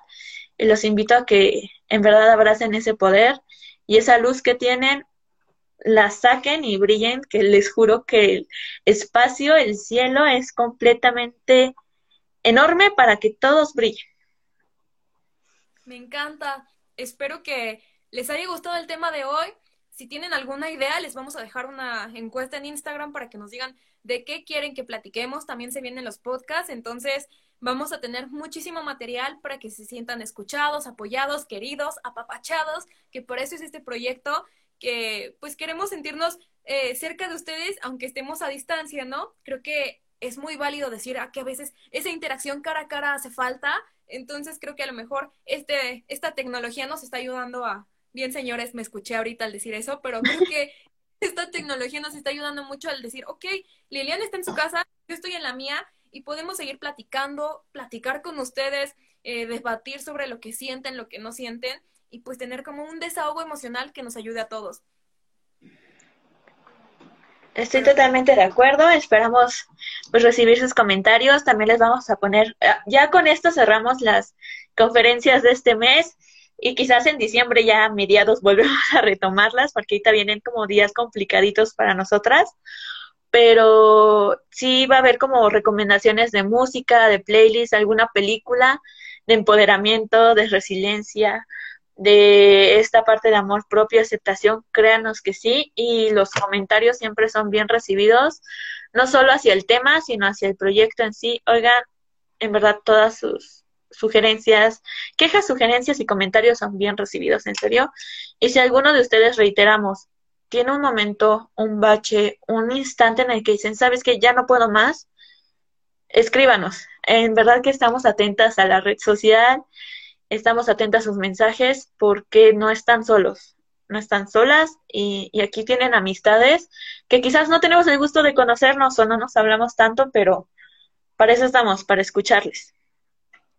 y los invito a que en verdad abracen ese poder y esa luz que tienen la saquen y brillen, que les juro que el espacio, el cielo es completamente enorme para que todos brillen. Me encanta. Espero que les haya gustado el tema de hoy. Si tienen alguna idea, les vamos a dejar una encuesta en Instagram para que nos digan de qué quieren que platiquemos. También se vienen los podcasts, entonces vamos a tener muchísimo material para que se sientan escuchados, apoyados, queridos, apapachados, que por eso es este proyecto que pues queremos sentirnos eh, cerca de ustedes, aunque estemos a distancia, ¿no? Creo que es muy válido decir ah, que a veces esa interacción cara a cara hace falta, entonces creo que a lo mejor este, esta tecnología nos está ayudando a, bien señores, me escuché ahorita al decir eso, pero creo que esta tecnología nos está ayudando mucho al decir, ok, Liliana está en su casa, yo estoy en la mía y podemos seguir platicando, platicar con ustedes, eh, debatir sobre lo que sienten, lo que no sienten y pues tener como un desahogo emocional que nos ayude a todos. Estoy totalmente de acuerdo. Esperamos pues recibir sus comentarios. También les vamos a poner, eh, ya con esto cerramos las conferencias de este mes y quizás en diciembre ya a mediados volvemos a retomarlas porque ahorita vienen como días complicaditos para nosotras. Pero sí va a haber como recomendaciones de música, de playlist, alguna película, de empoderamiento, de resiliencia, de esta parte de amor propio, aceptación, créanos que sí, y los comentarios siempre son bien recibidos, no solo hacia el tema, sino hacia el proyecto en sí. Oigan, en verdad todas sus sugerencias, quejas, sugerencias y comentarios son bien recibidos, en serio. Y si alguno de ustedes reiteramos, tiene un momento, un bache, un instante en el que dicen, sabes que ya no puedo más, escríbanos. En verdad que estamos atentas a la red social, estamos atentas a sus mensajes porque no están solos, no están solas y, aquí tienen amistades que quizás no tenemos el gusto de conocernos o no nos hablamos tanto, pero para eso estamos, para escucharles.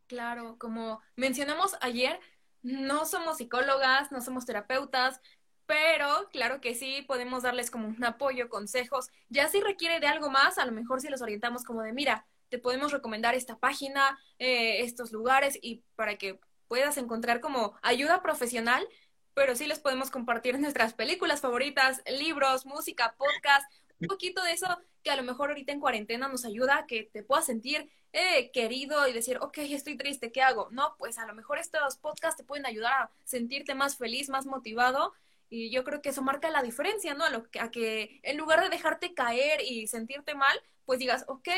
Claro, como mencionamos ayer, no somos psicólogas, no somos terapeutas, pero claro que sí podemos darles como un apoyo, consejos. Ya si requiere de algo más, a lo mejor si los orientamos como de, mira, te podemos recomendar esta página, eh, estos lugares y para que puedas encontrar como ayuda profesional, pero sí les podemos compartir nuestras películas favoritas, libros, música, podcast, un poquito de eso que a lo mejor ahorita en cuarentena nos ayuda que te puedas sentir eh, querido y decir, ok, estoy triste, ¿qué hago? No, pues a lo mejor estos podcasts te pueden ayudar a sentirte más feliz, más motivado. Y yo creo que eso marca la diferencia, ¿no? A, lo, a que en lugar de dejarte caer y sentirte mal, pues digas, ok,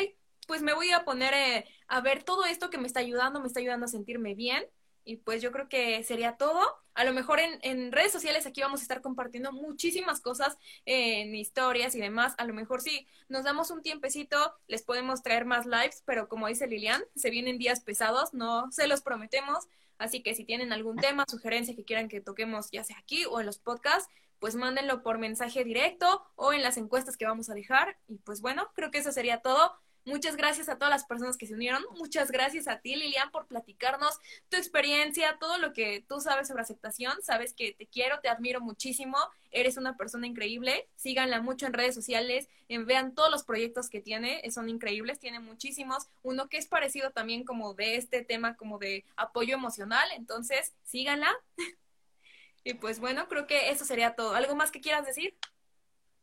pues me voy a poner eh, a ver todo esto que me está ayudando, me está ayudando a sentirme bien y pues yo creo que sería todo. A lo mejor en, en redes sociales aquí vamos a estar compartiendo muchísimas cosas en historias y demás. A lo mejor sí, nos damos un tiempecito, les podemos traer más lives, pero como dice Lilian, se vienen días pesados, no se los prometemos. Así que si tienen algún tema, sugerencia que quieran que toquemos, ya sea aquí o en los podcasts, pues mándenlo por mensaje directo o en las encuestas que vamos a dejar. Y pues bueno, creo que eso sería todo. Muchas gracias a todas las personas que se unieron. Muchas gracias a ti, Lilian, por platicarnos tu experiencia, todo lo que tú sabes sobre aceptación. Sabes que te quiero, te admiro muchísimo. Eres una persona increíble. Síganla mucho en redes sociales. vean todos los proyectos que tiene. Son increíbles. Tiene muchísimos. Uno que es parecido también como de este tema, como de apoyo emocional. Entonces, síganla. y pues bueno, creo que eso sería todo. ¿Algo más que quieras decir?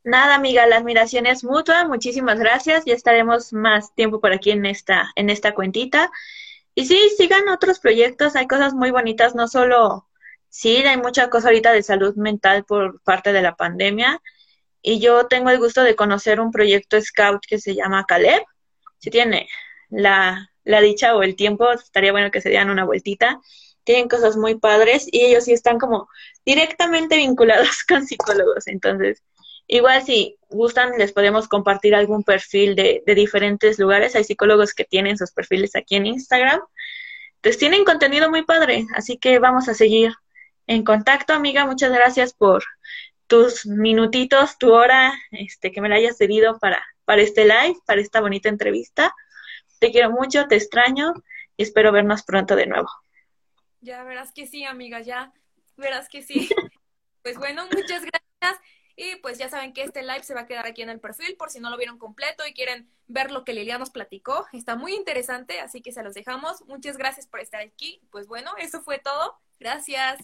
Nada, amiga, la admiración es mutua. Muchísimas gracias. Ya estaremos más tiempo por aquí en esta, en esta cuentita. Y sí, sigan otros proyectos. Hay cosas muy bonitas, no solo, sí, hay mucha cosa ahorita de salud mental por parte de la pandemia. Y yo tengo el gusto de conocer un proyecto scout que se llama Caleb. Si tiene la, la dicha o el tiempo, estaría bueno que se dieran una vueltita. Tienen cosas muy padres y ellos sí están como directamente vinculados con psicólogos. Entonces, Igual si gustan, les podemos compartir algún perfil de, de diferentes lugares. Hay psicólogos que tienen sus perfiles aquí en Instagram. Entonces tienen contenido muy padre, así que vamos a seguir en contacto, amiga. Muchas gracias por tus minutitos, tu hora, este, que me la hayas cedido para, para este live, para esta bonita entrevista. Te quiero mucho, te extraño y espero vernos pronto de nuevo. Ya verás que sí, amiga, ya verás que sí. Pues bueno, muchas gracias. Y pues ya saben que este live se va a quedar aquí en el perfil por si no lo vieron completo y quieren ver lo que Lilian nos platicó. Está muy interesante, así que se los dejamos. Muchas gracias por estar aquí. Pues bueno, eso fue todo. Gracias.